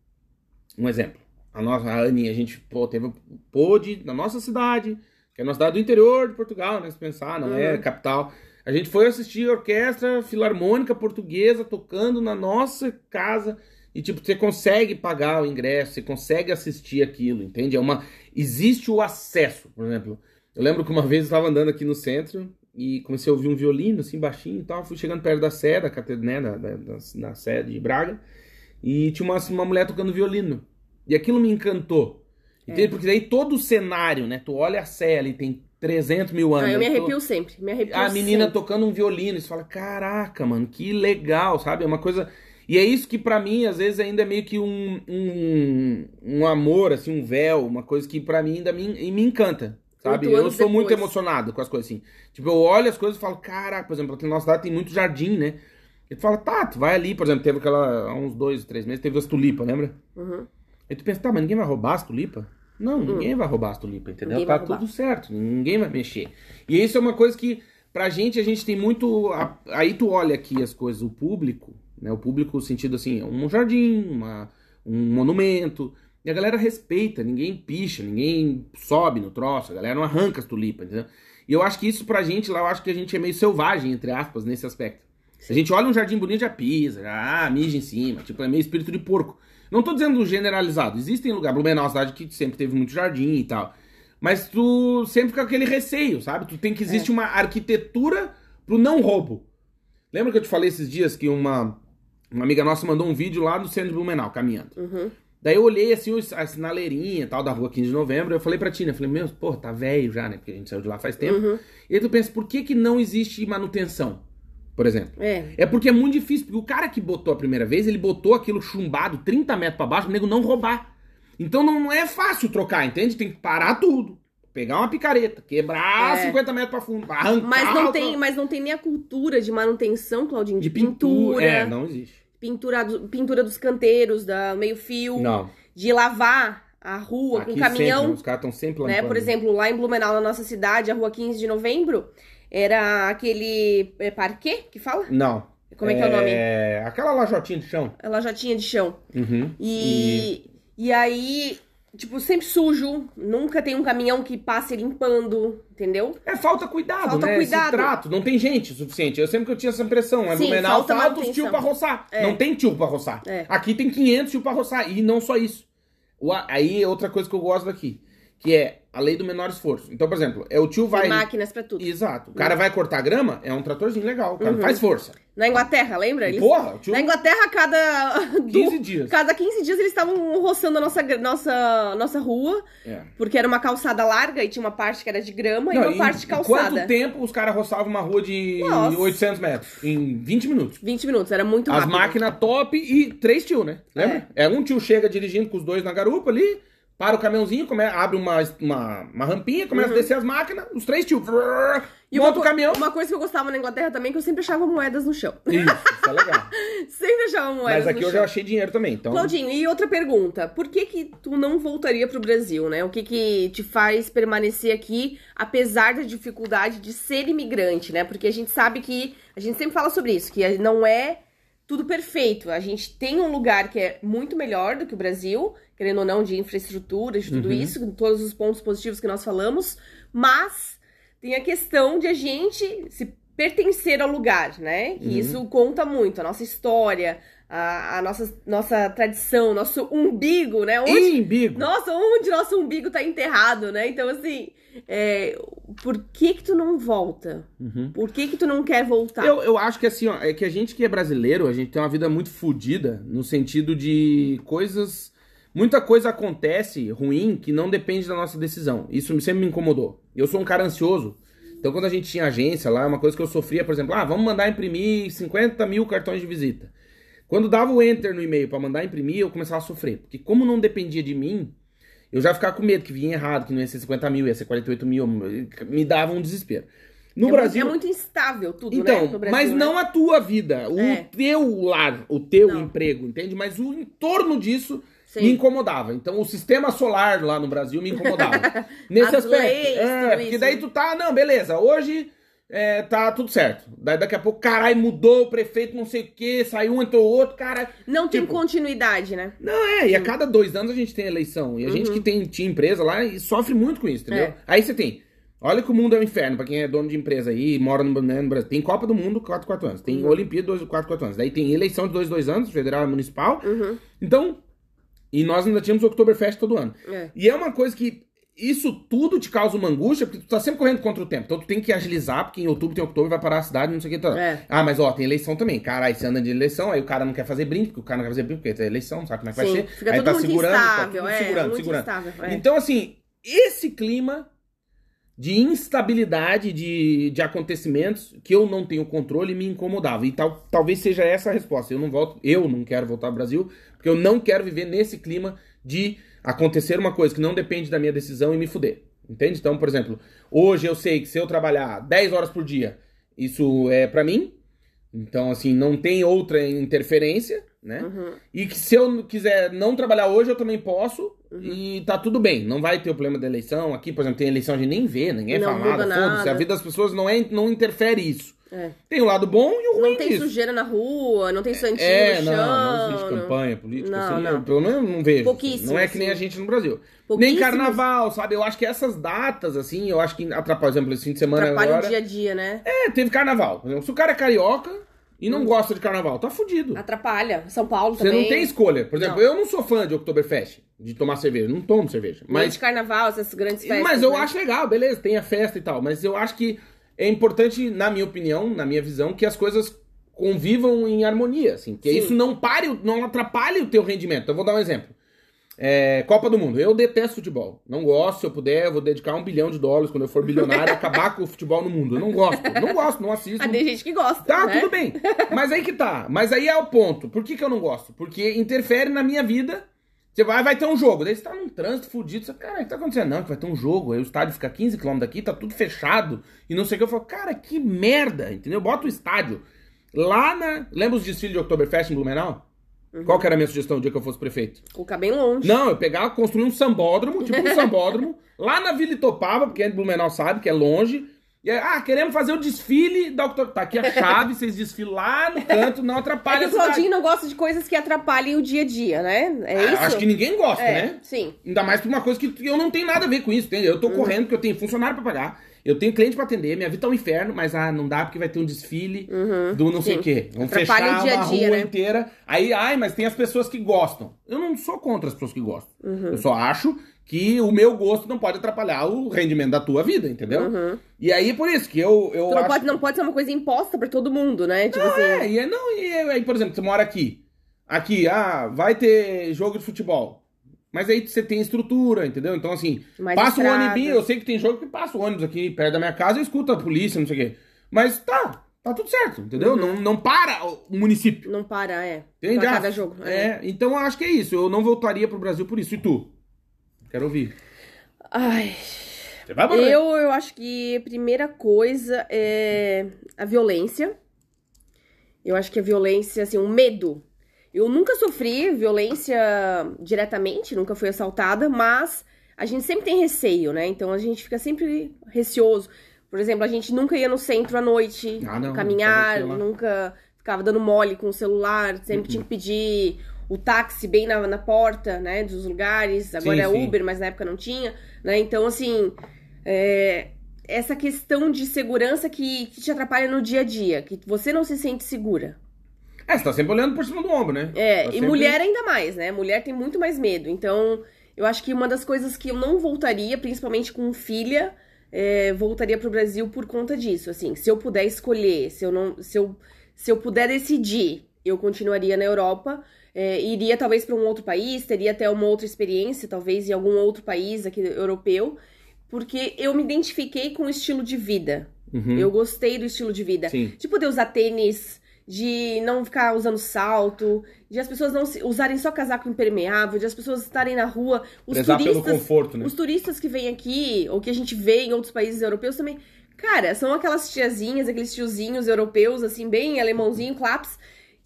Um exemplo. A nossa a Aninha, a gente pô, teve, pôde, na nossa cidade, que é uma cidade do interior de Portugal, né? Se pensar, não é Uhum. capital. A gente foi assistir a orquestra filarmônica portuguesa tocando na nossa casa. E, tipo, você consegue pagar o ingresso, você consegue assistir aquilo, entende? É uma... Existe o acesso, por exemplo. Eu lembro que uma vez eu estava andando aqui no centro e comecei a ouvir um violino, assim, baixinho e tal. Fui chegando perto da Sé, da, cate- né, da, da, da, da Sé de Braga. E tinha uma, uma mulher tocando violino. E aquilo me encantou. Entende? Porque daí todo o cenário, né? Tu olha a Sé ali, tem 300 mil anos. Ah, eu me arrepio sempre. Me arrepio a menina sempre. tocando um violino, e você fala, caraca, mano, que legal, sabe? É uma coisa. E é isso que pra mim, às vezes, ainda é meio que um, um, um amor, assim, um véu, uma coisa que pra mim ainda me, me encanta. Sabe? Oito Eu sou muito depois. emocionado com as coisas assim. Tipo, eu olho as coisas e falo, caraca, por exemplo, aqui na nossa cidade tem muito jardim, né? E tu fala, tá, tu vai ali, por exemplo, teve aquela, há uns dois, três meses, teve as tulipas, lembra? Uhum. Aí tu pensa, tá, mas ninguém vai roubar as tulipas? Não, ninguém vai roubar as tulipas, entendeu? Ninguém tá tudo certo, ninguém vai mexer. E isso é uma coisa que, pra gente, a gente tem muito. a- Aí tu olha aqui as coisas, o público, né? O público, no sentido assim, um jardim, uma, um monumento. E a galera respeita, ninguém picha, ninguém sobe no troço, a galera não arranca as tulipas, entendeu? E eu acho que isso pra gente lá, eu acho que a gente é meio selvagem, entre aspas, nesse aspecto. A gente olha um jardim bonito, já pisa, já ah, mija em cima, tipo, é meio espírito de porco. Não tô dizendo generalizado, existem lugares, Blumenau é uma cidade que sempre teve muito jardim e tal. Mas tu sempre fica com aquele receio, sabe? Tu tem que existe uma arquitetura pro não roubo. Lembra que eu te falei esses dias que uma, uma amiga nossa mandou um vídeo lá no centro de Blumenau, caminhando. Uhum. Daí eu olhei assim a sinaleirinha e tal da rua 15 de novembro. Eu falei pra Tina, eu falei, meu, pô, tá velho já, né? Porque a gente saiu de lá faz tempo. Uhum. E aí tu pensa, por que, que não existe manutenção? Por exemplo. É. É porque é muito difícil, porque o cara que botou a primeira vez, ele botou aquilo chumbado 30 metros pra baixo, o nego não roubar. Então não é fácil trocar, entende? Tem que parar tudo. Pegar uma picareta, quebrar É. 50 metros pra fundo, arrancar. Mas não, tem, mas não tem nem a cultura de manutenção, Claudinho, de, De pintura. pintura. É, não existe. Pintura, do- pintura dos canteiros, da meio-fio, Não. de lavar a rua Aqui com caminhão. sempre, os caras estão sempre né? lampando. Por exemplo, lá em Blumenau, na nossa cidade, a rua 15 de novembro, era aquele é, parquê que fala? Não. Como é que é o nome? É. Aquela lajotinha de chão. Ela já tinha de chão. Uhum. E, e... aí, tipo, sempre sujo, nunca tem um caminhão que passe limpando, entendeu? É falta cuidado, Falta né? cuidado. Esse trato. Não tem gente suficiente. Eu sempre que eu tinha essa impressão. É Sim, Blumenau, falta falta os tio pra roçar. É. Não tem tio pra roçar. É. Aqui tem 500 tio pra roçar. E não só isso. Aí é outra coisa que eu gosto daqui. Que é a lei do menor esforço. Então, por exemplo, é o tio vai... Tem máquinas pra tudo. Exato. O cara vai cortar grama, é um tratorzinho legal. O cara Uhum. não faz força. Na Inglaterra, lembra? Eles... Porra, o tio... Na Inglaterra, a cada... (laughs) 15 dias. Cada 15 dias eles estavam roçando a nossa, nossa, nossa rua, É. porque era uma calçada larga e tinha uma parte que era de grama Não, e uma em- parte calçada. quanto tempo os caras roçavam uma rua de Nossa. 800 metros? Em 20 minutos. 20 minutos, era muito As rápido. máquinas top e três tio, né? Lembra? É. um tio chega dirigindo com os dois na garupa ali, para o caminhãozinho, come, abre uma, uma, uma rampinha, começa a descer as máquinas, os três tio. Uhum. E monta o caminhão. uma coisa que eu gostava na Inglaterra também, que eu sempre achava moedas no chão. Isso, isso é legal. (laughs) sempre achava moedas Mas aqui no eu chão. já achei dinheiro também, então... Claudinho, e outra pergunta. Por que que tu não voltaria pro Brasil, né? O que que te faz permanecer aqui, apesar da dificuldade de ser imigrante, né? Porque a gente sabe que... A gente sempre fala sobre isso, que não é tudo perfeito. A gente tem um lugar que é muito melhor do que o Brasil, querendo ou não, de infraestrutura, de tudo Uhum. isso, com todos os pontos positivos que nós falamos, mas tem a questão de a gente se pertencer ao lugar, né? Que Uhum. isso conta muito, a nossa história, a, a nossa, nossa tradição, nosso umbigo, né? Onde, Imbigo. nossa, onde nosso umbigo tá enterrado, né? Então, assim, é, por que que tu não volta? Uhum. Por que que tu não quer voltar? Eu, eu acho que assim, ó, é que a gente que é brasileiro, a gente tem uma vida muito fodida no sentido de coisas. Muita coisa acontece ruim que não depende da nossa decisão. Isso sempre me incomodou. Eu sou um cara ansioso. Então, quando a gente tinha agência lá, uma coisa que eu sofria, por exemplo, ah, vamos mandar imprimir 50 mil cartões de visita. Quando dava o enter no e-mail pra mandar imprimir, eu começava a sofrer. Porque como não dependia de mim, eu já ficava com medo que vinha errado, que não ia ser 50 mil, ia ser 48 mil. Me dava um desespero. No é, Brasil. muito, é muito instável tudo, né? Então, no Brasil, mas né? não a tua vida, o É. teu lar, o teu Não. emprego, entende? Mas o entorno disso Sim. me incomodava. Então, o sistema solar lá no Brasil me incomodava. (laughs) Nesse As aspecto. leis, é, porque daí né? tu tá, não, beleza, hoje é, tá tudo certo. Daí daqui a pouco, caralho, mudou o prefeito, não sei o que, saiu um, entrou outro, cara. Não tem tipo, continuidade, né? Não, é, e a cada dois anos a gente tem eleição. E a gente Uhum. que tem, tinha empresa lá e sofre muito com isso, entendeu? É. Aí você tem. Olha que o mundo é um inferno pra quem é dono de empresa aí, mora no, né, no Brasil. Tem Copa do Mundo 4, 4 anos. Tem Uhum. Olimpíada 2, 4, 4 anos. Daí tem eleição de 2, 2 anos, federal e municipal. Uhum. Então, e nós ainda tínhamos Oktoberfest todo ano. É. E é uma coisa que isso tudo te causa uma angústia, porque tu tá sempre correndo contra o tempo. Então tu tem que agilizar, porque em outubro tem outubro, vai parar a cidade, não sei o que. Tá. É. Ah, mas ó, tem eleição também. Caralho, você anda de eleição, aí o cara não quer fazer brinde, porque o cara não quer fazer brinde, porque tem eleição, sabe como é que Sim, vai ser? fica aí tá segurando, tá instável, tudo é, segurando, segurando. instável. é. Então, assim, esse clima de instabilidade de, de acontecimentos que eu não tenho controle me incomodava. E tal, talvez seja essa a resposta. Eu não volto, eu não quero voltar ao Brasil, porque eu não quero viver nesse clima de acontecer uma coisa que não depende da minha decisão e me fuder. Entende? Então, por exemplo, hoje eu sei que se eu trabalhar 10 horas por dia, isso é pra mim. Então, assim, não tem outra interferência, né? Uhum. E que se eu quiser não trabalhar hoje, eu também posso. Uhum. E tá tudo bem. Não vai ter o problema da eleição. Aqui, por exemplo, tem eleição, a gente nem vê, ninguém Não fala muda nada. Foda-se. nada. A vida das pessoas não, é, não interfere isso. É. Tem o lado bom e o ruim Não tem disso. sujeira na rua, não tem santinho É, no não, chão. não existe campanha política, Não, assim, não. eu, pelo menos eu não vejo. Pouquíssimo, Não é que nem a assim. gente no Brasil. Nem carnaval, sabe? Eu acho que essas datas, assim, eu acho que atrapalha, por exemplo, esse fim de semana Atrapalha agora. o dia a dia, né? É, teve carnaval. Se o cara é carioca e Hum. não gosta de carnaval, tá fudido. Atrapalha. São Paulo Você também. não tem escolha. Por exemplo, Não. eu não sou fã de Oktoberfest, de tomar cerveja. Não tomo cerveja. Mas Mas, de carnaval, essas grandes festas. mas eu né? acho legal, beleza, tem a festa e tal. Mas eu acho que é importante, na minha opinião, na minha visão, que as coisas convivam em harmonia, assim. Que Sim. isso não pare, não atrapalhe o teu rendimento. Então, eu vou dar um exemplo. É, Copa do Mundo. Eu detesto futebol. Não gosto. Se eu puder, eu vou dedicar um bilhão de dólares quando eu for bilionário (laughs) acabar com o futebol no mundo. Eu não gosto. Não gosto, não assisto. Ah, tem gente que gosta. Tá, né? tudo bem. Mas aí que tá. Mas aí é o ponto. Por que, que eu não gosto? Porque interfere na minha vida. Você vai, vai ter um jogo. Daí você tá num trânsito fudido. Você, cara, o que tá acontecendo? Não, que vai ter um jogo. Aí o estádio fica 15 km daqui, tá tudo fechado. E não sei o que. Eu falo, cara, que merda. Entendeu? Bota o estádio. Lá na. Lembra os desfiles de Oktoberfest em Blumenau? Uhum. Qual que era a minha sugestão o dia que eu fosse prefeito? Colocar bem longe. Não, eu pegava, construir um sambódromo, tipo um (laughs) sambódromo, lá na Vila Itopava, porque é Blumenau sabe que é longe. E aí, ah, queremos fazer o desfile da Oktober. Tá aqui a chave, vocês desfilam lá no canto, não É atrapalha que a o. Claudinho não gosta de coisas que atrapalhem o dia a dia, né? É Ah, isso? Acho que ninguém gosta, é, né? Sim. Ainda mais por uma coisa que eu não tenho nada a ver com isso, entendeu? Eu tô Uhum. correndo porque eu tenho funcionário pra pagar, eu tenho cliente pra atender, minha vida tá um inferno, mas ah, não dá porque vai ter um desfile do não sei o Uhum. Sim. quê. Vamos Atrapalha fechar o dia a dia, rua né? inteira. Aí, ai, mas tem as pessoas que gostam. Eu não sou contra as pessoas que gostam. Uhum. Eu só acho que o meu gosto não pode atrapalhar o rendimento da tua vida, entendeu? E aí, por isso que eu, eu Uhum. Tu não acho... pode, não pode ser uma coisa imposta pra todo mundo, né? Tipo Não, assim. é, e é, não, e é- aí, por exemplo, você mora aqui. Aqui, ah, vai ter jogo de futebol. Mas aí você tem estrutura, entendeu? Então, assim, Mais passa o estrada. ônibus, eu sei que tem jogo que passa o ônibus aqui perto da minha casa, eu escuto a polícia, não sei o quê. Mas tá, tá tudo certo, entendeu? Não, não para o município. Não para, é. Entende? Pra Ah, cada jogo. É. então eu acho que é isso. Eu não voltaria pro Brasil por isso. E tu? Quero ouvir. Ai. Você vai morrer. Eu, eu acho que a primeira coisa é a violência. Eu acho que a violência, assim, o medo. Eu nunca sofri violência diretamente, nunca fui assaltada, mas a gente sempre tem receio, né? Então a gente fica sempre receoso. Por exemplo, a gente nunca ia no centro à noite Ah, não, caminhar, nunca ficava dando mole com o celular, sempre tinha que pedir o táxi bem na, na porta, né, dos lugares. Agora Sim, é sim. Uber, mas na época não tinha, né? Então, assim, é, essa questão de segurança que, que te atrapalha no dia a dia, que você não se sente segura. É, você tá sempre olhando por cima do ombro, né? É, Tá e sempre- mulher ainda mais, né? Mulher tem muito mais medo. Então, eu acho que uma das coisas que eu não voltaria, principalmente com filha, é, voltaria pro Brasil por conta disso. Assim, se eu puder escolher, se eu não, se eu, se eu puder decidir, eu continuaria na Europa. É, iria talvez para um outro país, teria até uma outra experiência, talvez em algum outro país aqui europeu, porque eu me identifiquei com o estilo de vida. Uhum. Eu gostei do estilo de vida. Sim. De poder usar tênis, de não ficar usando salto, de as pessoas não usarem só casaco impermeável, de as pessoas estarem na rua. Os Prezar pelo turistas, conforto, né? os turistas que vêm aqui, ou que a gente vê em outros países europeus também, cara, são aquelas tiazinhas, aqueles tiozinhos europeus, assim, bem alemãozinho, claps,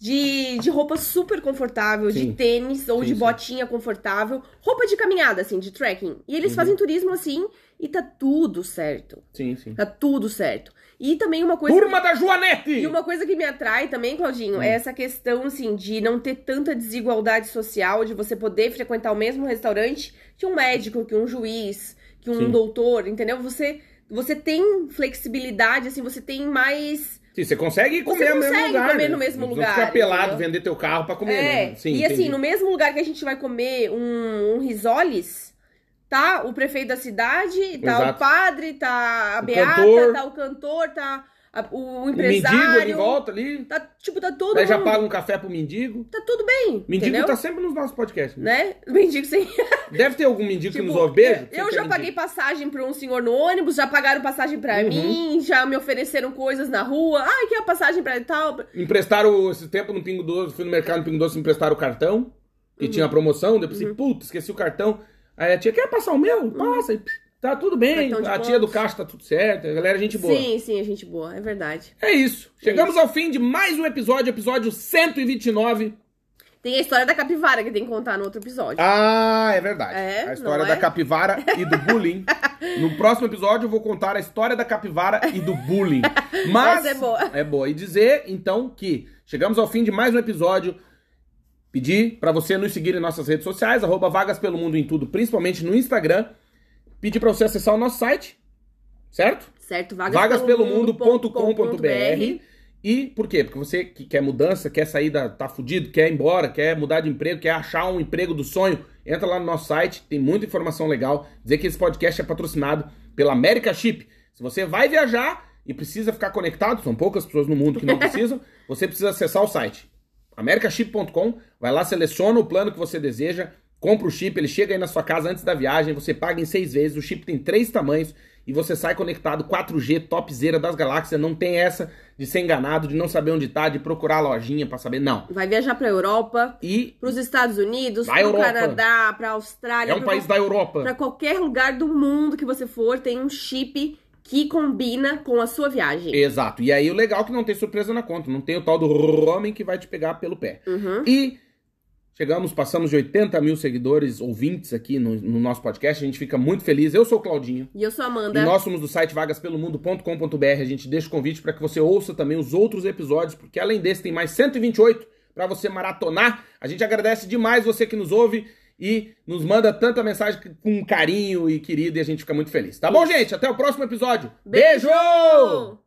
de, de roupa super confortável, Sim. de tênis ou Sim, de sim. botinha confortável, roupa de caminhada, assim, de trekking. E eles Uhum. fazem turismo assim e tá tudo certo. Sim, sim. Tá tudo certo. E também uma coisa. Turma da Joanete! E uma coisa que me atrai também, Claudinho, Hum. é essa questão, assim, de não ter tanta desigualdade social, de você poder frequentar o mesmo restaurante que um médico, que um juiz, que um Sim. doutor, entendeu? Você, você tem flexibilidade, assim, você tem mais. Sim, você consegue comer Você no mesmo consegue lugar. comer né? no mesmo lugar, ficar pelado, vender teu carro pra comer, é, né? Sim, e assim, entendi. no mesmo lugar que a gente vai comer um, um risoles, tá o prefeito da cidade, tá Exato. o padre, tá a O beata, cantor. tá o cantor, tá a- o, o O mendigo empresário. volta ali. Tá, tipo, tá todo Daí já mundo. paga um café pro mendigo. Tá tudo bem. Mendigo entendeu? tá sempre nos nossos podcasts. Né? Né? (laughs) Mendigo sem. (laughs) Deve ter algum mendigo que Tipo, nos ouve. Beijo. Eu já que é paguei mendigo. passagem pra um senhor no ônibus, já pagaram passagem pra Uhum. mim, já me ofereceram coisas na rua. Ai, que a passagem pra tal. Emprestaram esse tempo no Pingo Doce. Fui no mercado no Pingo Doce, emprestaram o cartão. Uhum. Que tinha promoção. Depois assim, puta, esqueci o cartão. Aí a tia, quer passar o meu? Passa. E, Tá tudo bem. A tia do pontos. caixa tá tudo certo. A galera é gente boa. Sim, sim, é gente boa, é verdade. É isso. Chegamos ao fim de mais um episódio, episódio 129. Tem a história da capivara que tem que contar no outro episódio. Ah, é verdade. É, a história não da é? capivara e do bullying. (laughs) No próximo episódio eu vou contar a história da capivara e do bullying. (laughs) Mas Essa é boa. é boa. E dizer, então, que chegamos ao fim de mais um episódio. Pedir pra você nos seguir em nossas redes sociais, arroba Vagas Pelo Mundo em tudo, principalmente no Instagram. Pedir pra você acessar o nosso site, certo? Certo? vagaspelomundo.com.br E por quê? Porque você que quer mudança, quer sair da. tá fudido, quer ir embora, quer mudar de emprego, quer achar um emprego do sonho, entra lá no nosso site, tem muita informação legal. Dizer que esse podcast é patrocinado pela America Chip. Se você vai viajar e precisa ficar conectado, são poucas pessoas no mundo que não (laughs) precisam, você precisa acessar o site americaship.com, vai lá, seleciona o plano que você deseja, compra o chip, ele chega aí na sua casa antes da viagem, você paga em seis vezes, o chip tem três tamanhos e você sai conectado 4G, topzera das galáxias, não tem essa de ser enganado, de não saber onde tá, de procurar a lojinha pra saber, não. Vai viajar pra Europa, E pros Estados Unidos, pro Europa. Canadá, pra Austrália. é um país da Europa. Pra qualquer lugar do mundo que você for, tem um chip que combina com a sua viagem. Exato. E aí o legal é que não tem surpresa na conta, não tem o tal do homem que vai te pegar pelo pé. Uhum. E chegamos, passamos de 80 mil seguidores, ouvintes aqui no, no nosso podcast, a gente fica muito feliz. Eu sou o Claudinho. E eu sou a E Amanda. nós somos do site vagaspelomundo.com.br. A gente deixa o convite para que você ouça também os outros episódios, porque além desse tem mais 128 para você maratonar. A gente agradece demais você que nos ouve e nos manda tanta mensagem com carinho e querido e a gente fica muito feliz. Tá bom, gente? Até o próximo episódio. Beijo! Beijo!